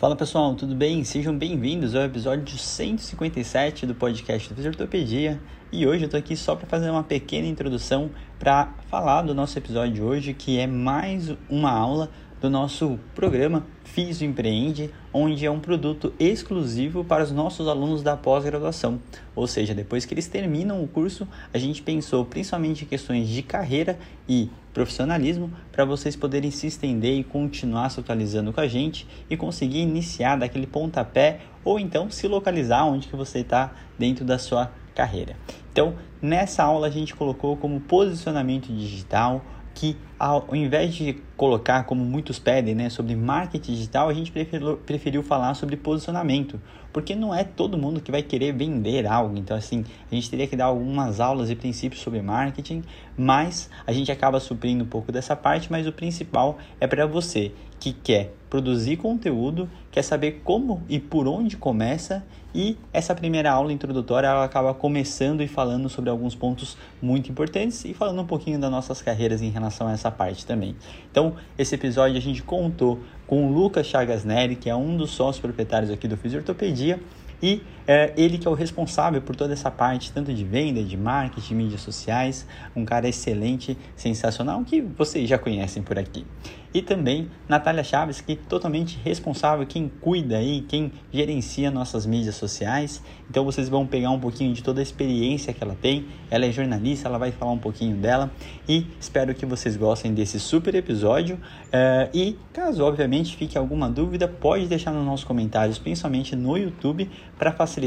Fala pessoal, tudo bem? Sejam bem-vindos ao episódio 157 do podcast do Fisioterapia. E hoje eu tô aqui só para fazer uma pequena introdução para falar do nosso episódio de hoje, que é mais uma aula do nosso programa Fiz Empreende, onde é um produto exclusivo para os nossos alunos da pós-graduação. Ou seja, depois que eles terminam o curso, a gente pensou principalmente em questões de carreira e profissionalismo para vocês poderem se estender e continuar se atualizando com a gente e conseguir iniciar daquele pontapé ou então se localizar onde que você está dentro da sua carreira. Então, nessa aula a gente colocou como posicionamento digital, que ao invés de colocar, como muitos pedem, né, sobre marketing digital, a gente preferiu, preferiu falar sobre posicionamento, porque não é todo mundo que vai querer vender algo. Então, assim, a gente teria que dar algumas aulas e princípios sobre marketing, mas a gente acaba suprindo um pouco dessa parte. Mas o principal é para você que quer produzir conteúdo, quer saber como e por onde começa e essa primeira aula introdutória ela acaba começando e falando sobre alguns pontos muito importantes e falando um pouquinho das nossas carreiras em relação a essa parte também. Então, esse episódio a gente contou com o Lucas Chagas Neri, que é um dos sócios proprietários aqui do Fisiortopedia, e é, ele que é o responsável por toda essa parte, tanto de venda, de marketing, mídias sociais, um cara excelente, sensacional, que vocês já conhecem por aqui e também Natália Chaves, que é totalmente responsável, quem cuida aí, quem gerencia nossas mídias sociais. Então vocês vão pegar um pouquinho de toda a experiência que ela tem. Ela é jornalista, ela vai falar um pouquinho dela e espero que vocês gostem desse super episódio. Uh, e caso obviamente fique alguma dúvida, pode deixar nos nossos comentários, principalmente no YouTube, para facilitar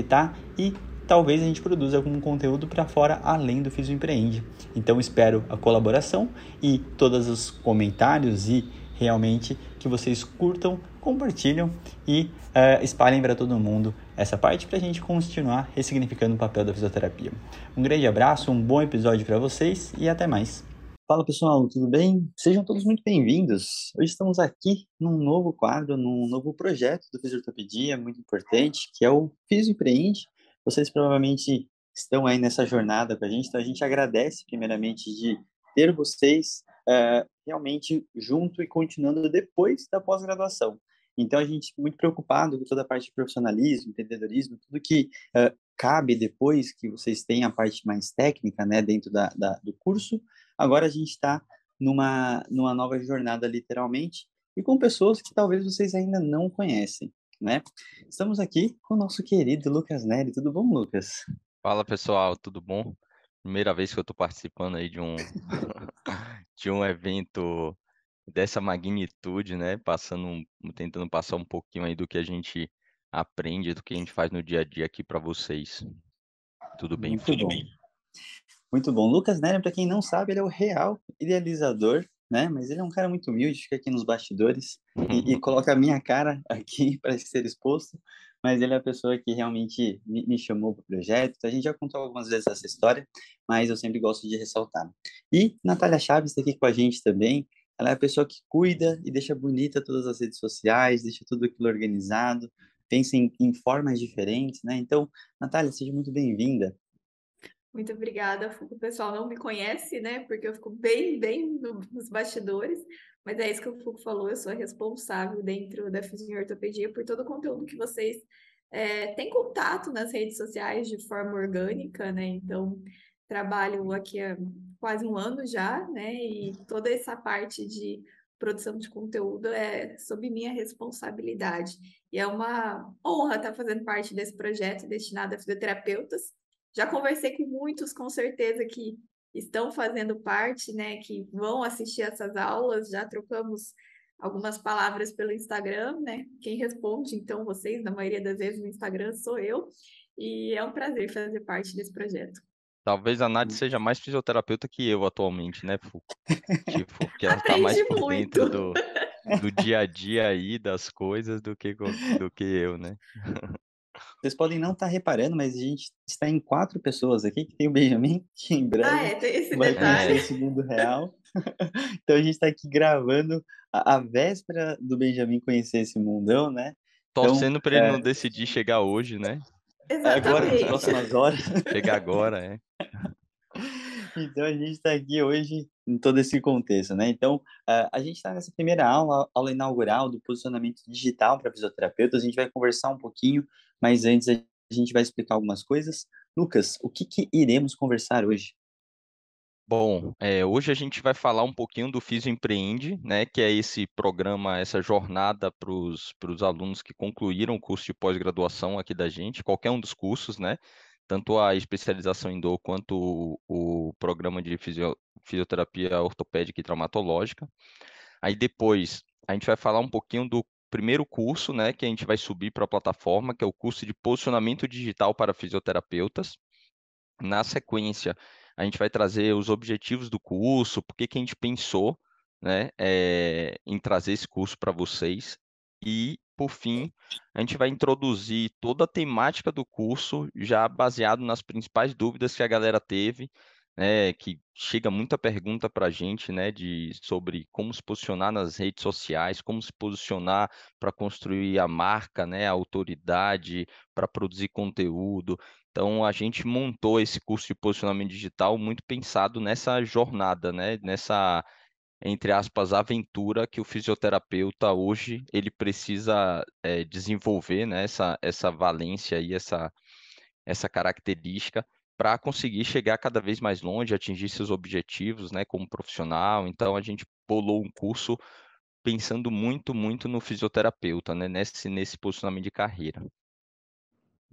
e talvez a gente produza algum conteúdo para fora além do Fiz Empreende. Então espero a colaboração e todos os comentários e realmente que vocês curtam, compartilham e uh, espalhem para todo mundo essa parte para a gente continuar ressignificando o papel da fisioterapia. Um grande abraço, um bom episódio para vocês e até mais. Fala pessoal, tudo bem? Sejam todos muito bem-vindos. Hoje estamos aqui num novo quadro, num novo projeto do Fisioterapia, muito importante, que é o Fisio Empreende, vocês provavelmente estão aí nessa jornada com a gente, então a gente agradece primeiramente de ter vocês uh, realmente junto e continuando depois da pós-graduação. Então a gente muito preocupado com toda a parte de profissionalismo, empreendedorismo, tudo que uh, cabe depois que vocês têm a parte mais técnica, né, dentro da, da do curso. Agora a gente está numa numa nova jornada literalmente e com pessoas que talvez vocês ainda não conhecem né? Estamos aqui com o nosso querido Lucas Neri. Tudo bom, Lucas? Fala, pessoal, tudo bom? Primeira vez que eu estou participando aí de um de um evento dessa magnitude, né? Passando, tentando passar um pouquinho aí do que a gente aprende, do que a gente faz no dia a dia aqui para vocês. Tudo bem? Muito tudo bom. bem. Muito bom. Lucas Neri, para quem não sabe, ele é o real idealizador né? Mas ele é um cara muito humilde, fica aqui nos bastidores e, e coloca a minha cara aqui para ser exposto. Mas ele é a pessoa que realmente me, me chamou para o projeto. A gente já contou algumas vezes essa história, mas eu sempre gosto de ressaltar. E Natália Chaves está aqui com a gente também. Ela é a pessoa que cuida e deixa bonita todas as redes sociais, deixa tudo aquilo organizado, pensa em, em formas diferentes, né? Então, Natália, seja muito bem-vinda. Muito obrigada. O pessoal não me conhece, né? Porque eu fico bem, bem nos bastidores. Mas é isso que o Fuco falou. Eu sou responsável dentro da Fisioortopedia por todo o conteúdo que vocês é, têm contato nas redes sociais de forma orgânica, né? Então, trabalho aqui há quase um ano já, né? E toda essa parte de produção de conteúdo é sob minha responsabilidade. E é uma honra estar fazendo parte desse projeto destinado a fisioterapeutas já conversei com muitos, com certeza, que estão fazendo parte, né, que vão assistir essas aulas, já trocamos algumas palavras pelo Instagram, né? Quem responde, então, vocês, na maioria das vezes no Instagram, sou eu, e é um prazer fazer parte desse projeto. Talvez a Nath seja mais fisioterapeuta que eu atualmente, né, Fu? Tipo, porque ela tá Aprende mais por muito. dentro do, do dia a dia aí das coisas do que, do que eu, né? Vocês podem não estar reparando, mas a gente está em quatro pessoas aqui, que tem o Benjamin, que em Ah, breve é, tem esse vai detalhe. conhecer esse mundo real. Então a gente está aqui gravando a, a véspera do Benjamin conhecer esse mundão, né? Então, Torcendo pra ele é, não decidir chegar hoje, né? agora, nas Exatamente. próximas horas. Chegar agora, é. Então a gente está aqui hoje em todo esse contexto, né? Então ah, a gente está nessa primeira aula, aula inaugural do posicionamento digital para fisioterapeutas. A gente vai conversar um pouquinho, mas antes a gente vai explicar algumas coisas. Lucas, o que, que iremos conversar hoje? Bom, é, hoje a gente vai falar um pouquinho do Fisio Empreende, né, que é esse programa, essa jornada para os alunos que concluíram o curso de pós-graduação aqui da gente, qualquer um dos cursos, né, tanto a especialização em dor quanto o, o programa de fisio, fisioterapia ortopédica e traumatológica. Aí depois a gente vai falar um pouquinho do primeiro curso, né, que a gente vai subir para a plataforma, que é o curso de posicionamento digital para fisioterapeutas. Na sequência, a gente vai trazer os objetivos do curso, por que a gente pensou, né, eh, em trazer esse curso para vocês. E, por fim, a gente vai introduzir toda a temática do curso, já baseado nas principais dúvidas que a galera teve, né, que chega muita pergunta para a gente, né, de, sobre como se posicionar nas redes sociais, como se posicionar para construir a marca, né, a autoridade, para produzir conteúdo. Então, a gente montou esse curso de posicionamento digital muito pensado nessa jornada, né? Nessa, entre aspas, aventura que o fisioterapeuta hoje ele precisa é, desenvolver, né? Essa, essa valência e essa, essa característica para conseguir chegar cada vez mais longe, atingir seus objetivos, né? Como profissional. Então, a gente bolou um curso pensando muito, muito no fisioterapeuta, né? Nesse, nesse posicionamento de carreira.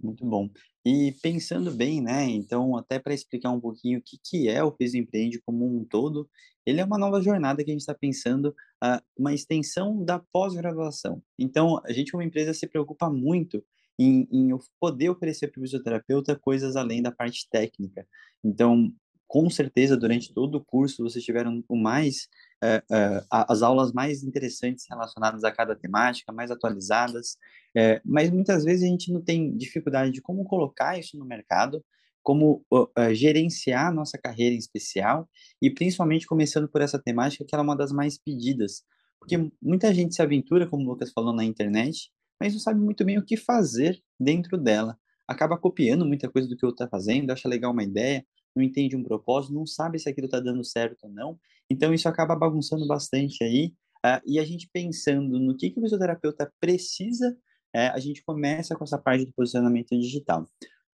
Muito bom. E pensando bem, né? Então, até para explicar um pouquinho o que, que é o Peso Empreende como um todo, ele é uma nova jornada que a gente está pensando, uh, uma extensão da pós-graduação. Então, a gente, como empresa, se preocupa muito em, em poder oferecer para o fisioterapeuta coisas além da parte técnica. Então, com certeza, durante todo o curso, vocês tiveram o mais uh, uh, as aulas mais interessantes relacionadas a cada temática, mais atualizadas, uh, mas muitas vezes a gente não tem dificuldade de como colocar isso no mercado, como gerenciar a nossa carreira em especial, e principalmente começando por essa temática, que é uma das mais pedidas, porque muita gente se aventura, como o Lucas falou, na internet, mas não sabe muito bem o que fazer dentro dela. Acaba copiando muita coisa do que o outro está fazendo, acha legal uma ideia, não entende um propósito, não sabe se aquilo está dando certo ou não. Então, isso acaba bagunçando bastante aí. Uh, e a gente pensando no que, que o fisioterapeuta precisa, uh, a gente começa com essa parte do posicionamento digital.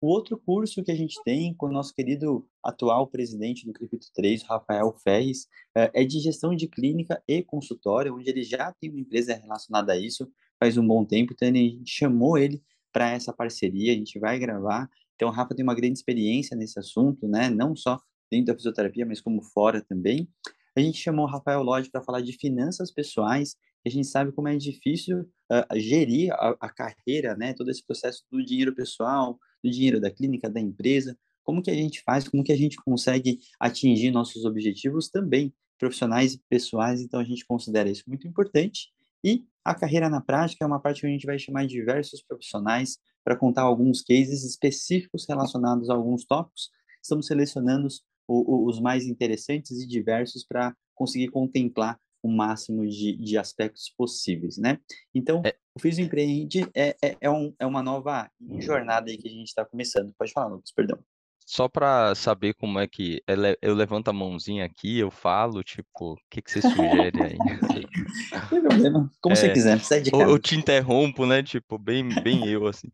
O outro curso que a gente tem com o nosso querido atual presidente do Cripto 3, Rafael Ferres, uh, é de gestão de clínica e consultório, onde ele já tem uma empresa relacionada a isso faz um bom tempo, então a gente chamou ele para essa parceria, a gente vai gravar então, o Rafa tem uma grande experiência nesse assunto, né? Não só dentro da fisioterapia, mas como fora também. A gente chamou o Rafael Lodge para falar de finanças pessoais. a gente sabe como é difícil uh, gerir a, a, carreira, né? Todo esse processo do dinheiro pessoal, do dinheiro da clínica, da empresa. Como que a gente faz? Como que a gente consegue atingir nossos objetivos também profissionais e pessoais? Então, a gente considera isso muito importante. E a carreira na prática é uma parte que a gente vai chamar diversos profissionais para contar alguns cases específicos relacionados a alguns tópicos. Estamos selecionando os, os mais interessantes e diversos para conseguir contemplar o máximo de, de aspectos possíveis, né? Então, é. o Fiz Empreende é, é, é, um, é uma nova jornada aí que a gente está começando. Pode falar, Lucas, perdão. Só para saber como é que eu levanto a mãozinha aqui, eu falo, tipo, o que, que você sugere aí? Não tem problema, como é, você quiser, sai de casa. Eu te interrompo, né? Tipo, bem, bem eu, assim.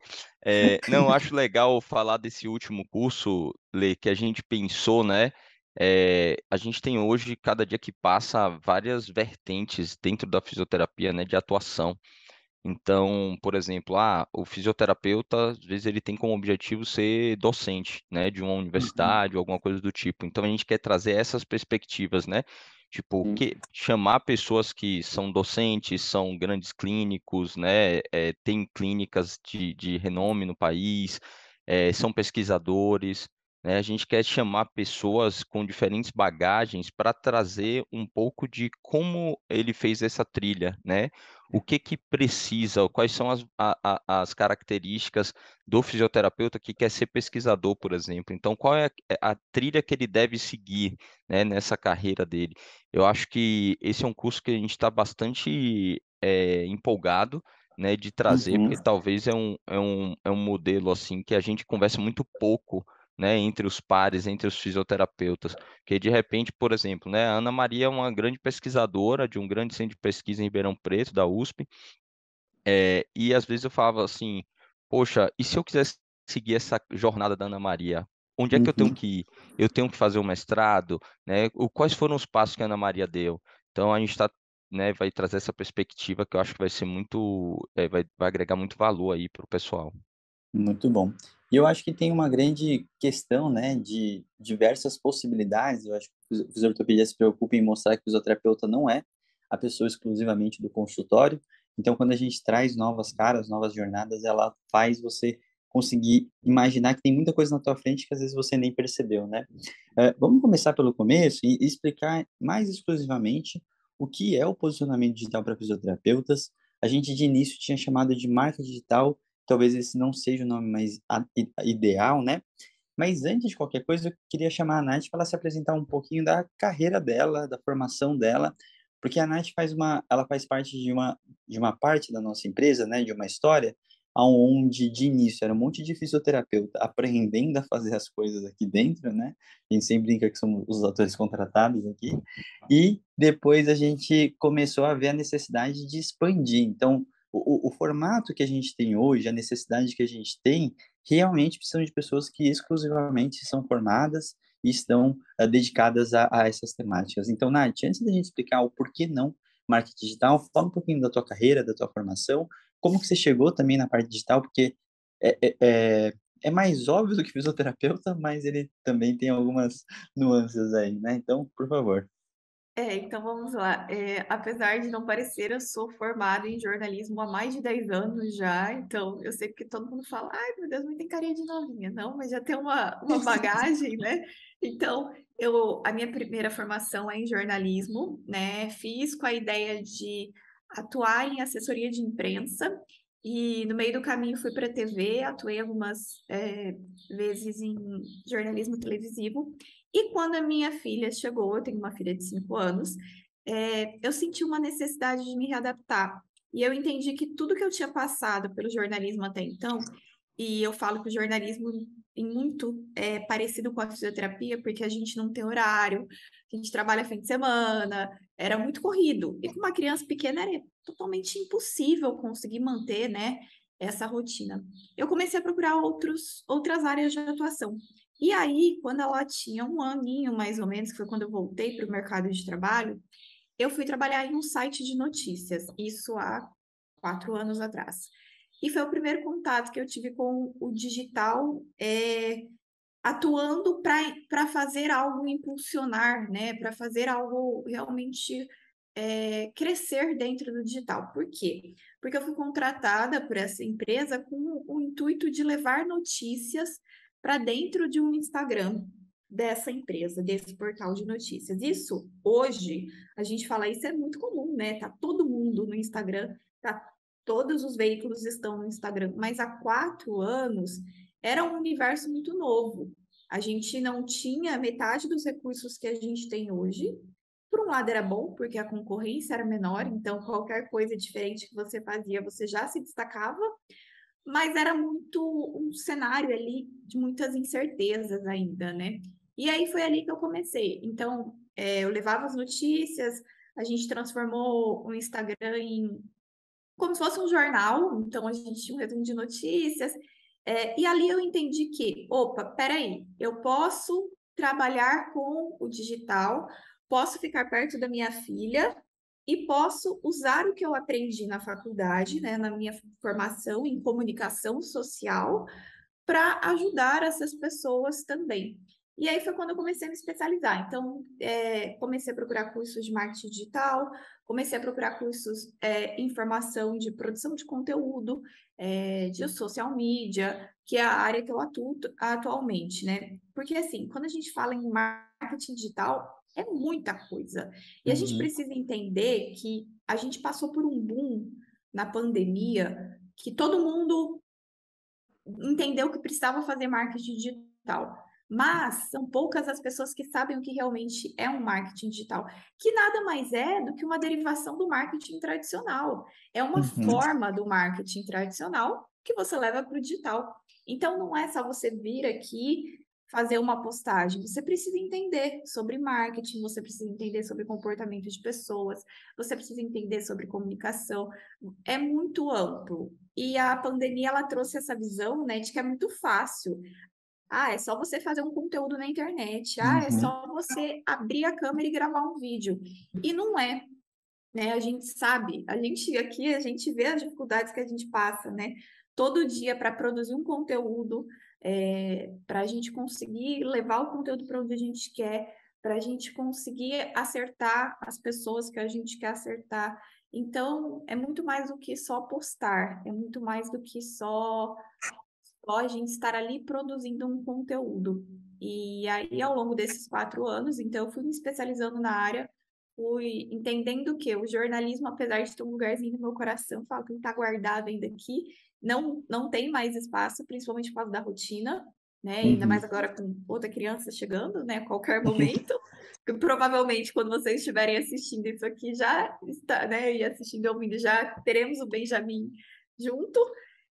É, não, acho legal falar desse último curso, Lê, que a gente pensou, né? É, a gente tem hoje, cada dia que passa, várias vertentes dentro da fisioterapia, né, de atuação. Então, por exemplo, ah, o fisioterapeuta, às vezes ele tem como objetivo ser docente, né, de uma Uhum. universidade ou alguma coisa do tipo. Então, a gente quer trazer essas perspectivas, né? Tipo, Sim. que, chamar pessoas que são docentes, são grandes clínicos, né? É, tem clínicas de, de renome no país, é, são pesquisadores, né? A gente quer chamar pessoas com diferentes bagagens para trazer um pouco de como ele fez essa trilha, né? O que que precisa, quais são as, a, as características do fisioterapeuta que quer ser pesquisador, por exemplo. Então, qual é a, a trilha que ele deve seguir né, nessa carreira dele? Eu acho que esse é um curso que a gente está bastante é, empolgado, né, de trazer, uhum. porque talvez é um, é, um, é um modelo assim que a gente conversa muito pouco né, entre os pares, entre os fisioterapeutas, que de repente, por exemplo, né, a Ana Maria é uma grande pesquisadora de um grande centro de pesquisa em Ribeirão Preto, da USP, é, e às vezes eu falava assim, poxa, e se eu quisesse seguir essa jornada da Ana Maria? Onde é que uhum. eu tenho uhum. que ir? Eu tenho que fazer um mestrado, né? Quais foram os passos que a Ana Maria deu? Então a gente está né, vai trazer essa perspectiva que eu acho que vai ser muito, é, vai, vai agregar muito valor aí para o pessoal. Muito bom. E eu acho que tem uma grande questão, né, de diversas possibilidades. Eu acho que o fisioterapeuta se preocupa em mostrar que o fisioterapeuta não é a pessoa exclusivamente do consultório. Então, quando a gente traz novas caras, novas jornadas, ela faz você conseguir imaginar que tem muita coisa na tua frente que às vezes você nem percebeu, né? Uh, vamos começar pelo começo e explicar mais exclusivamente o que é o posicionamento digital para fisioterapeutas. A gente de início tinha chamado de marca digital talvez esse não seja o nome mais ideal, né? Mas antes de qualquer coisa, eu queria chamar a Nath para ela se apresentar um pouquinho da carreira dela, da formação dela, porque a Nath faz uma, ela faz parte de uma, de uma parte da nossa empresa, né, de uma história, onde de início era um monte de fisioterapeuta aprendendo a fazer as coisas aqui dentro, né? A gente sempre brinca que somos os atores contratados aqui. E depois a gente começou a ver a necessidade de expandir. Então, o, o, formato que a gente tem hoje, a necessidade que a gente tem, realmente precisam de pessoas que exclusivamente são formadas e estão uh, dedicadas a, a, essas temáticas. Então, Nath, antes da gente explicar o porquê não marketing digital, fala um pouquinho da tua carreira, da tua formação, como que você chegou também na parte digital, porque é, é, é, é mais óbvio do que fisioterapeuta, mas ele também tem algumas nuances aí, né? Então, por favor. É, então vamos lá. É, apesar de não parecer, eu sou formada em jornalismo há mais de 10 anos já, então eu sei que todo mundo fala, ai meu Deus, não tem carinha de novinha, não, mas já tem uma, uma bagagem, né? Então, eu, a minha primeira formação é em jornalismo, né? Fiz com a ideia de atuar em assessoria de imprensa e no meio do caminho fui para a TV, atuei algumas é, vezes em jornalismo televisivo e quando a minha filha chegou, eu tenho uma filha de 5 anos, é, eu senti uma necessidade de me readaptar. E eu entendi que tudo que eu tinha passado pelo jornalismo até então, e eu falo que o jornalismo em muito é parecido com a fisioterapia, porque a gente não tem horário, a gente trabalha fim de semana, era muito corrido. E com uma criança pequena era totalmente impossível conseguir manter, né, essa rotina. Eu comecei a procurar outros, outras áreas de atuação. E aí, quando ela tinha um aninho, mais ou menos, que foi quando eu voltei para o mercado de trabalho, eu fui trabalhar em um site de notícias, isso há quatro anos atrás. E foi o primeiro contato que eu tive com o digital, é, atuando para fazer algo impulsionar, né? Para fazer algo realmente é, crescer dentro do digital. Por quê? Porque eu fui contratada por essa empresa com o intuito de levar notícias para dentro de um Instagram dessa empresa, desse portal de notícias. Isso, hoje, a gente fala isso é muito comum, né? Tá todo mundo no Instagram, tá, todos os veículos estão no Instagram, mas há quatro anos era um universo muito novo. A gente não tinha metade dos recursos que a gente tem hoje. Por um lado era bom, porque a concorrência era menor, então qualquer coisa diferente que você fazia, você já se destacava mas era muito um cenário ali de muitas incertezas ainda, né? E aí foi ali que eu comecei. Então, é, eu levava as notícias, a gente transformou o Instagram em como se fosse um jornal, então a gente tinha um resumo de notícias, é, e ali eu entendi que, opa, peraí, eu posso trabalhar com o digital, posso ficar perto da minha filha, e posso usar o que eu aprendi na faculdade, né, na minha formação em comunicação social, para ajudar essas pessoas também. E aí foi quando eu comecei a me especializar. Então, é, comecei a procurar cursos de marketing digital, comecei a procurar cursos é, em formação de produção de conteúdo, é, de social media, que é a área que eu atuo atualmente, né? Porque, assim, quando a gente fala em marketing digital, é muita coisa. E a gente uhum. precisa entender que a gente passou por um boom na pandemia que todo mundo entendeu que precisava fazer marketing digital. Mas são poucas as pessoas que sabem o que realmente é um marketing digital, que nada mais é do que uma derivação do marketing tradicional. É uma uhum. forma do marketing tradicional que você leva para o digital. Então não é só você vir aqui fazer uma postagem. Você precisa entender sobre marketing, você precisa entender sobre comportamento de pessoas, você precisa entender sobre comunicação. É muito amplo. E a pandemia ela trouxe essa visão, né, de que é muito fácil. Ah, é só você fazer um conteúdo na internet. Ah, é uhum. é só você abrir a câmera e gravar um vídeo. E não é. Né? A gente sabe, a gente aqui, a gente vê as dificuldades que a gente passa, né? Todo dia para produzir um conteúdo, é, para a gente conseguir levar o conteúdo para onde a gente quer, para a gente conseguir acertar as pessoas que a gente quer acertar. Então, é muito mais do que só postar, é muito mais do que só, só a gente estar ali produzindo um conteúdo. E aí, ao longo desses quatro anos, então, eu fui me especializando na área, fui entendendo que o jornalismo, apesar de ter um lugarzinho no meu coração, falo que ele está guardado ainda aqui, não, não tem mais espaço, principalmente por causa da rotina, né? Uhum. Ainda mais agora com outra criança chegando, né? A qualquer momento. provavelmente, quando vocês estiverem assistindo isso aqui, já está, né? E assistindo e ouvindo, já teremos o Benjamin junto.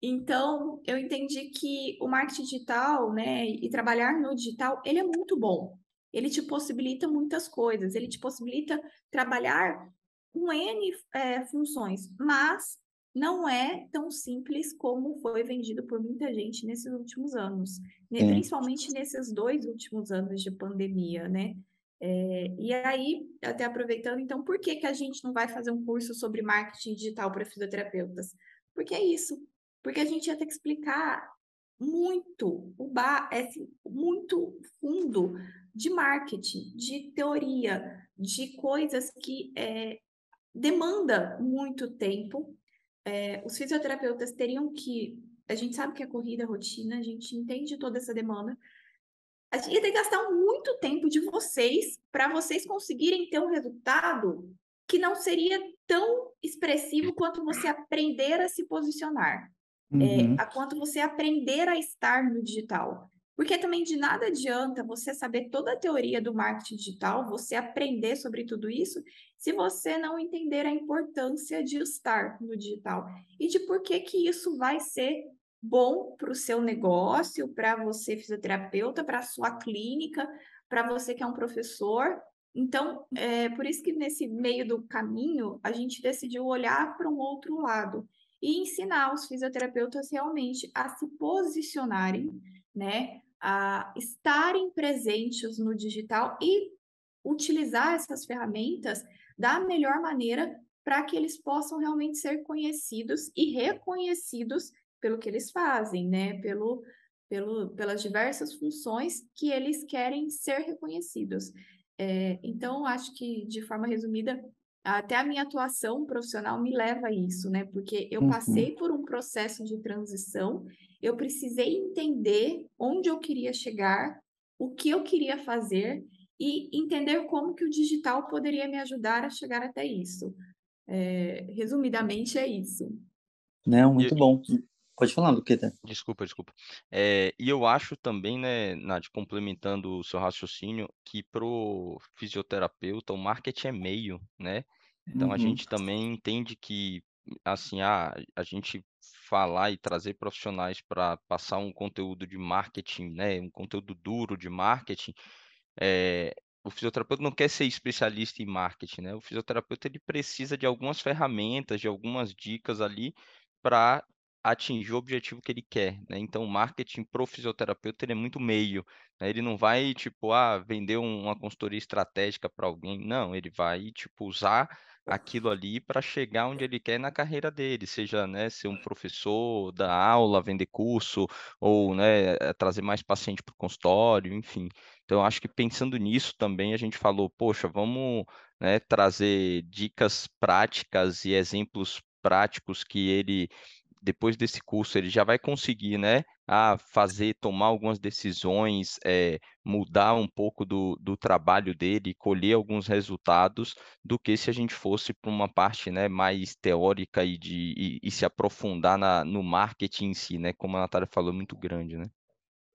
Então, eu entendi que o marketing digital, né, e trabalhar no digital, ele é muito bom. Ele te possibilita muitas coisas, ele te possibilita trabalhar com N é, funções, mas não é tão simples como foi vendido por muita gente nesses últimos anos, né? principalmente nesses dois últimos anos de pandemia, né? É, e aí, até aproveitando, então, por que, que a gente não vai fazer um curso sobre marketing digital para fisioterapeutas? Porque é isso, porque a gente ia ter que explicar muito, o bar é assim, muito fundo de marketing, de teoria, de coisas que é, demanda muito tempo é, os fisioterapeutas teriam que. A gente sabe que é corrida, rotina, a gente entende toda essa demanda. A gente ia ter que gastar muito tempo de vocês para vocês conseguirem ter um resultado que não seria tão expressivo quanto você aprender a se posicionar, é, uhum. é, a quanto você aprender a estar no digital. Porque também de nada adianta você saber toda a teoria do marketing digital, você aprender sobre tudo isso, se você não entender a importância de estar no digital e de por que que isso vai ser bom para o seu negócio, para você fisioterapeuta, para a sua clínica, para você que é um professor. Então, é por isso que nesse meio do caminho a gente decidiu olhar para um outro lado e ensinar os fisioterapeutas realmente a se posicionarem, né, a estarem presentes no digital e utilizar essas ferramentas da melhor maneira para que eles possam realmente ser conhecidos e reconhecidos pelo que eles fazem, né? Pelo, pelo, pelas diversas funções que eles querem ser reconhecidos. É, então, acho que, de forma resumida, até a minha atuação profissional me leva a isso, né? Porque eu uhum. passei por um processo de transição eu precisei entender onde eu queria chegar, o que eu queria fazer e entender como que o digital poderia me ajudar a chegar até isso. É, resumidamente é isso. Não, muito bom. Pode falar, Luqueta. Desculpa, desculpa. É, e eu acho também, né, Nath, complementando o seu raciocínio, que para o fisioterapeuta o marketing é meio, né? Então uhum. a gente também entende que, assim, ah, a gente falar e trazer profissionais para passar um conteúdo de marketing, né, um conteúdo duro de marketing, é, o fisioterapeuta não quer ser especialista em marketing, né? O fisioterapeuta ele precisa de algumas ferramentas, de algumas dicas ali para atingir o objetivo que ele quer, né? Então, o marketing pro fisioterapeuta ele é muito meio, né? Ele não vai tipo, ah, vender uma consultoria estratégica para alguém, não, ele vai tipo usar aquilo ali para chegar onde ele quer na carreira dele, seja, né, ser um professor, dar aula, vender curso, ou, né, eh, trazer mais paciente para o consultório, enfim. Então, eu acho que pensando nisso também, a gente falou, poxa, vamos, né, trazer dicas práticas e exemplos práticos que ele depois desse curso ele já vai conseguir, né, a fazer, tomar algumas decisões, é, mudar um pouco do, do trabalho dele, colher alguns resultados, do que se a gente fosse para uma parte, né, mais teórica e, de, e, e se aprofundar na, no marketing em si, né, como a Natália falou, é muito grande, né?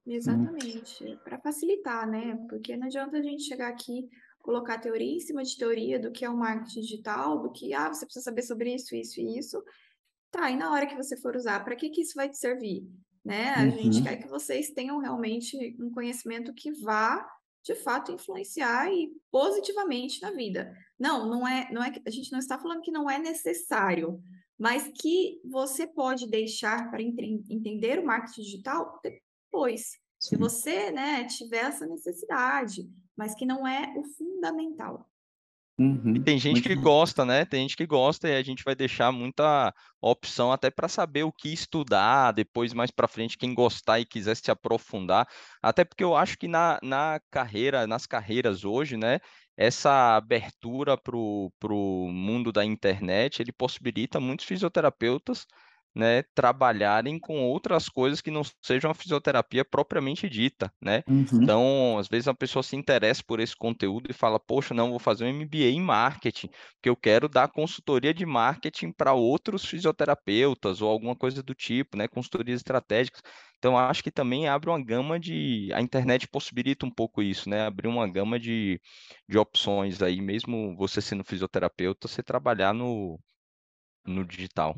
Exatamente, para facilitar, né? Porque não adianta a gente chegar aqui, colocar teoria em cima de teoria do que é o marketing digital, do que, ah, você precisa saber sobre isso, isso e isso, Tá, e na hora que você for usar, para que que isso vai te servir? Né? A gente Uhum. quer que vocês tenham realmente um conhecimento que vá, de fato, influenciar e positivamente na vida. Não, não é, não é que a gente não está falando que não é necessário, mas que você pode deixar para entender o marketing digital depois, se Sim. você, né, tiver essa necessidade, mas que não é o fundamental. E Uhum. tem gente que bom. gosta, né? Tem gente que gosta e a gente vai deixar muita opção até para saber o que estudar depois, mais para frente, quem gostar e quiser se aprofundar. Até porque eu acho que na, na carreira, nas carreiras hoje, né? Essa abertura para o mundo da internet, ele possibilita muitos fisioterapeutas né, trabalharem com outras coisas que não sejam a fisioterapia propriamente dita, né? Uhum. Então, às vezes a pessoa se interessa por esse conteúdo e fala, poxa, não, vou fazer um MBA em marketing, porque eu quero dar consultoria de marketing para outros fisioterapeutas ou alguma coisa do tipo, né? Consultorias estratégicas. Então, acho que também abre uma gama de. A internet possibilita um pouco isso, né? Abrir uma gama de, de opções aí, mesmo você sendo fisioterapeuta, você trabalhar no, no digital.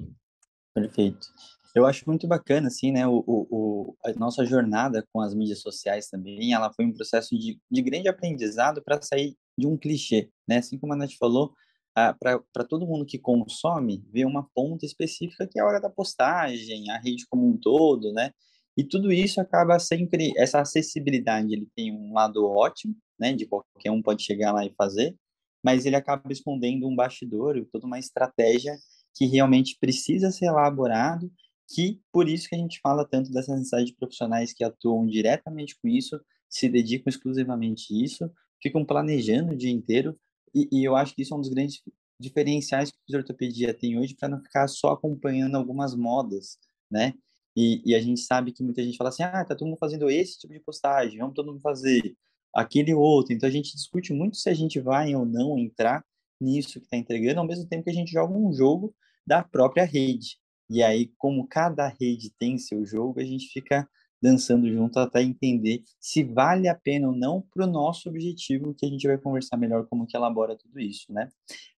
Perfeito. Eu acho muito bacana, assim, né, o, o, a nossa jornada com as mídias sociais também, ela foi um processo de, de grande aprendizado para sair de um clichê, né, assim como a Nath falou, para todo mundo que consome, ver uma ponta específica que é a hora da postagem, a rede como um todo, né, e tudo isso acaba sempre, essa acessibilidade, ele tem um lado ótimo, né, de qualquer um pode chegar lá e fazer, mas ele acaba escondendo um bastidor, toda uma estratégia que realmente precisa ser elaborado, que por isso que a gente fala tanto dessa necessidade de profissionais que atuam diretamente com isso, se dedicam exclusivamente a isso, ficam planejando o dia inteiro, e, e eu acho que isso é um dos grandes diferenciais que a fisioterapia tem hoje para não ficar só acompanhando algumas modas, né? E, e, a gente sabe que muita gente fala assim, ah, tá todo mundo fazendo esse tipo de postagem, vamos todo mundo fazer aquele outro. Então a gente discute muito se a gente vai ou não entrar nisso que está entregando, ao mesmo tempo que a gente joga um jogo da própria rede. E aí, como cada rede tem seu jogo, a gente fica dançando junto até entender se vale a pena ou não para o nosso objetivo, que a gente vai conversar melhor como que elabora tudo isso, né?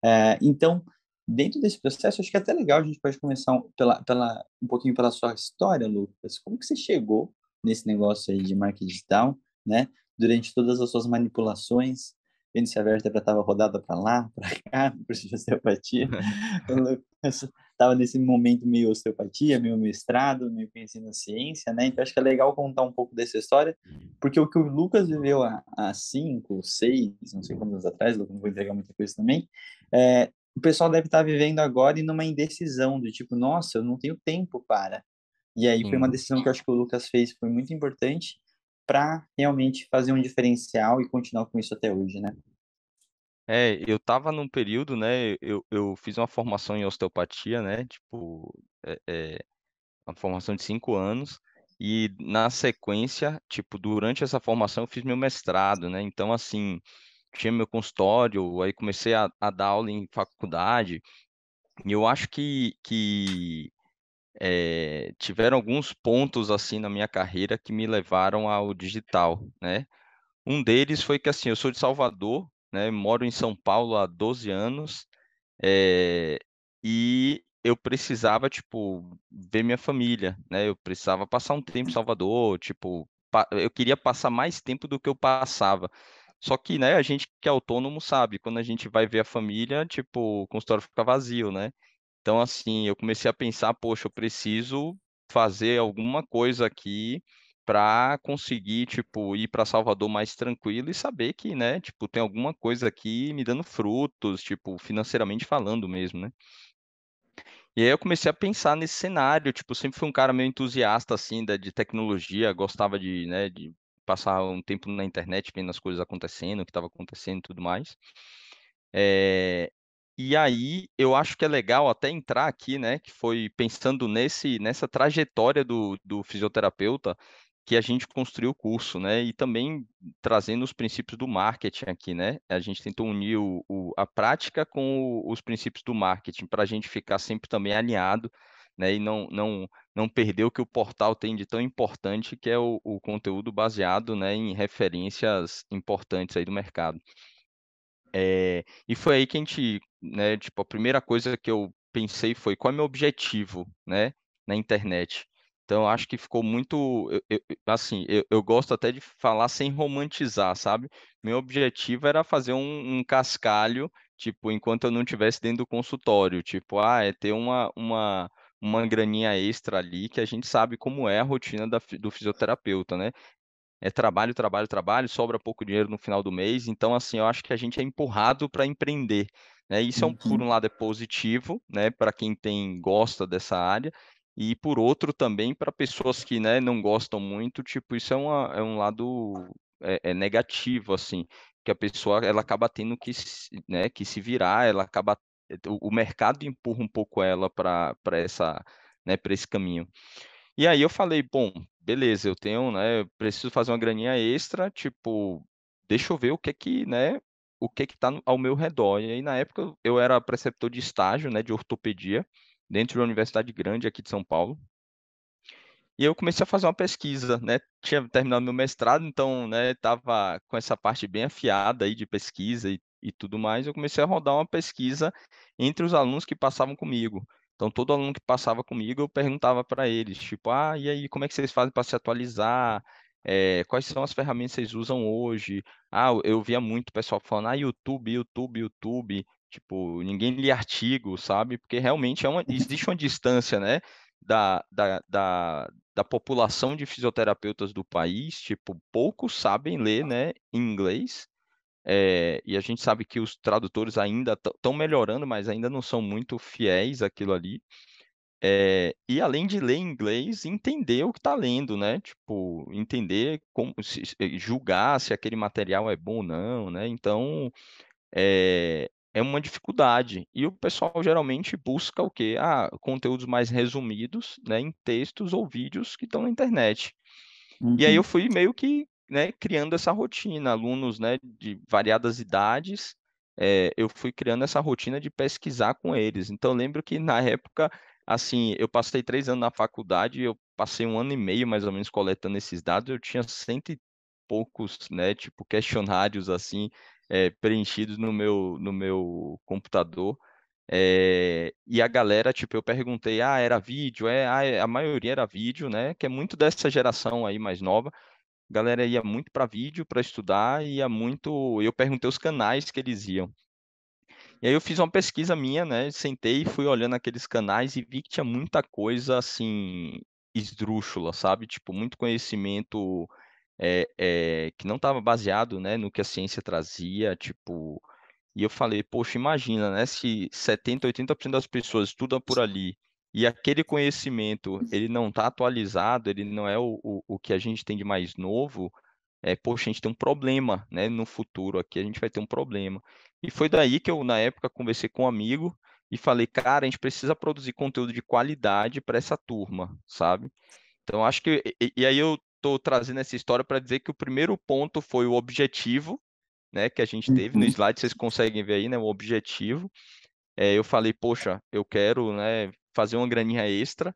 É, então, dentro desse processo, acho que é até legal, a gente pode começar um, pela, pela, um pouquinho pela sua história, Lucas. Como que você chegou nesse negócio aí de marketing digital, né? Durante todas as suas manipulações, vendo se a vértebra estava rodada para lá, para cá, por de osteopatia. Estava nesse momento meio osteopatia, meio mestrado, meio conhecendo a ciência, né? Então acho que é legal contar um pouco dessa história, porque o que o Lucas viveu há, há cinco, seis, não sei quantos anos atrás, não vou entregar muita coisa também, é, o pessoal deve estar vivendo agora e numa indecisão do tipo, nossa, eu não tenho tempo para. E aí foi uma decisão que eu acho que o Lucas fez, foi muito importante, para realmente fazer um diferencial e continuar com isso até hoje, né? É, eu tava num período, né, eu, eu fiz uma formação em osteopatia, né, tipo, é, é, uma formação de cinco anos, e na sequência, tipo, durante essa formação eu fiz meu mestrado, né, então, assim, tinha meu consultório, aí comecei a, a dar aula em faculdade, e eu acho que, que é, tiveram alguns pontos assim na minha carreira que me levaram ao digital, né? Um deles foi que assim, eu sou de Salvador, né? Moro em São Paulo há 12 anos, é, e eu precisava, tipo, ver minha família, né? Eu precisava passar um tempo em Salvador, tipo, eu queria passar mais tempo do que eu passava. Só que, né, a gente que é autônomo sabe, quando a gente vai ver a família, tipo, o consultório fica vazio, né? Então, assim, eu comecei a pensar, poxa, eu preciso fazer alguma coisa aqui para conseguir, tipo, ir para Salvador mais tranquilo e saber que, né, tipo, tem alguma coisa aqui me dando frutos, tipo, financeiramente falando mesmo, né? E aí eu comecei a pensar nesse cenário, tipo, sempre fui um cara meio entusiasta, assim, de tecnologia, gostava de, né, de passar um tempo na internet vendo as coisas acontecendo, o que estava acontecendo e tudo mais. É, e aí eu acho que é legal até entrar aqui, né, que foi pensando nesse, nessa trajetória do, do fisioterapeuta, que a gente construiu o curso, né? E também trazendo os princípios do marketing aqui, né? A gente tentou unir o, o, a prática com o, os princípios do marketing para a gente ficar sempre também alinhado, né? E não, não, não perder o que o portal tem de tão importante, que é o, conteúdo baseado, né, em referências importantes aí do mercado. É, e foi aí que a gente, né? Tipo, a primeira coisa que eu pensei foi qual é meu objetivo, né? Na internet. Então, acho que ficou muito. Eu, eu, assim, eu, eu, gosto até de falar sem romantizar, sabe? Meu objetivo era fazer um, um cascalho, tipo, enquanto eu não estivesse dentro do consultório. Tipo, ah, é ter uma, uma, uma graninha extra ali, que a gente sabe como é a rotina da, do fisioterapeuta, né? É trabalho, trabalho, trabalho, sobra pouco dinheiro no final do mês. Então, assim, eu acho que a gente é empurrado para empreender. Né? Isso, é um, por uhum. um lado, é positivo, né? Para quem tem gosta dessa área e por outro também para pessoas que né, não gostam muito, tipo, isso é, uma, é um lado é, é, negativo, assim, que a pessoa ela acaba tendo que, né, que se virar, ela acaba o, o mercado empurra um pouco ela para essa né, para esse caminho. E aí eu falei, bom, beleza, eu tenho, né, preciso fazer uma graninha extra, tipo, deixa eu ver o que é que, né, o que é que tá ao meu redor. E aí na época eu era preceptor de estágio, né, de ortopedia dentro da Universidade Grande aqui de São Paulo. E eu comecei a fazer uma pesquisa, né? Tinha terminado meu mestrado, então, né, tava com essa parte bem afiada aí de pesquisa e, e tudo mais. Eu comecei a rodar uma pesquisa entre os alunos que passavam comigo. Então, todo aluno que passava comigo, eu perguntava para eles, tipo, ah, e aí, como é que vocês fazem para se atualizar? É, quais são as ferramentas que vocês usam hoje? Ah, eu via muito pessoal falando, ah, YouTube, YouTube, YouTube. Tipo, ninguém lê artigo, sabe? Porque realmente é uma, existe uma distância, né? Da, da, da, da população de fisioterapeutas do país, tipo, poucos sabem ler, né, em inglês, é, e a gente sabe que os tradutores ainda estão melhorando, mas ainda não são muito fiéis àquilo ali. É, e além de ler inglês, entender o que está lendo, né? Tipo, entender como se, julgar se aquele material é bom ou não, né? Então, é, é uma dificuldade. E o pessoal geralmente busca o quê? Ah, conteúdos mais resumidos, né, em textos ou vídeos que estão na internet. Uhum. E aí eu uhum. fui meio que, né, criando essa rotina, alunos, né, de variadas idades, é, eu fui criando essa rotina de pesquisar com eles. Então lembro que na época, assim, eu passei três anos na faculdade, eu passei um ano e meio mais ou menos coletando esses dados, eu tinha cento e poucos, né, tipo questionários assim, é, preenchidos no meu, no meu computador. É, e a galera, tipo, eu perguntei, ah, era vídeo? É, ah, a maioria era vídeo, né? Que é muito dessa geração aí mais nova. A galera ia muito para vídeo para estudar, ia muito. Eu perguntei os canais que eles iam. E aí eu fiz uma pesquisa minha, né? Sentei e fui olhando aqueles canais e vi que tinha muita coisa assim esdrúxula, sabe? Tipo, muito conhecimento é, é, que não estava baseado né, no que a ciência trazia, tipo, e eu falei, poxa, imagina, né, se 70, 80% das pessoas estudam por ali e aquele conhecimento ele não está atualizado, ele não é o, o, o que a gente tem de mais novo, é, poxa, a gente tem um problema, né, no futuro aqui a gente vai ter um problema. E foi daí que eu, na época, conversei com um amigo e falei, cara, a gente precisa produzir conteúdo de qualidade para essa turma, sabe? Então, acho que. E, e aí eu estou trazendo essa história para dizer que o primeiro ponto foi o objetivo, né, que a gente teve no uhum. slide, vocês conseguem ver aí, né, o objetivo. É, eu falei, poxa, eu quero, né, fazer uma graninha extra.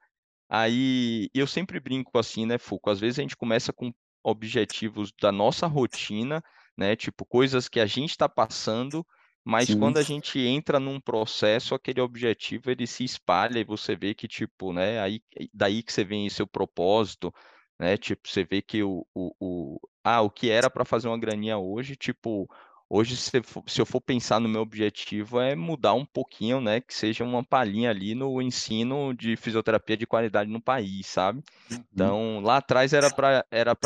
Aí eu sempre brinco assim, né, Fuco? Às vezes a gente começa com objetivos da nossa rotina, né, tipo coisas que a gente está passando, mas Sim. quando a gente entra num processo, aquele objetivo ele se espalha e você vê que tipo, né, aí daí que você vem seu propósito, né? Tipo, você vê que o, o, o, ah, o que era para fazer uma graninha hoje, tipo, Hoje, se, se eu for pensar no meu objetivo, é mudar um pouquinho, né? Que seja uma palhinha ali no ensino de fisioterapia de qualidade no país, sabe? Uhum. Então, lá atrás era para era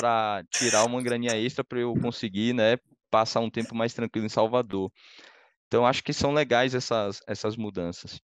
tirar uma graninha extra para eu conseguir, né? Passar um tempo mais tranquilo em Salvador. Então, acho que são legais essas, essas mudanças.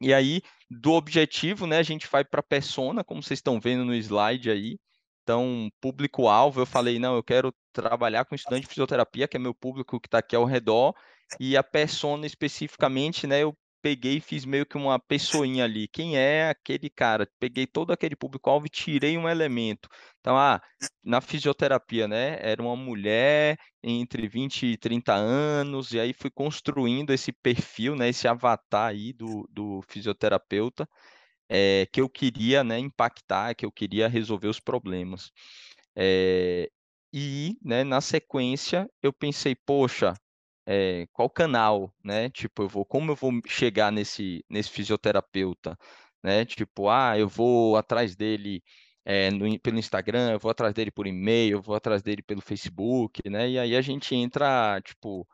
E aí, do objetivo, né, a gente vai para a persona, como vocês estão vendo no slide aí. Então, público-alvo, eu falei, não, eu quero trabalhar com estudante de fisioterapia, que é meu público que está aqui ao redor, e a persona especificamente, né, eu peguei e fiz meio que uma pessoinha ali. Quem é aquele cara? Peguei todo aquele público-alvo e tirei um elemento. Então, ah, na fisioterapia, né, era uma mulher entre 20 e 30 anos, e aí fui construindo esse perfil, né, esse avatar aí do, do fisioterapeuta é, que eu queria né, impactar, que eu queria resolver os problemas. É, e, né, na sequência, eu pensei, poxa, é, qual canal, né? Tipo, eu vou, como eu vou chegar nesse, nesse fisioterapeuta, né? Tipo, ah, eu vou atrás dele é, no, pelo Instagram, eu vou atrás dele por e-mail, eu vou atrás dele pelo Facebook, né? E aí a gente entra, tipo,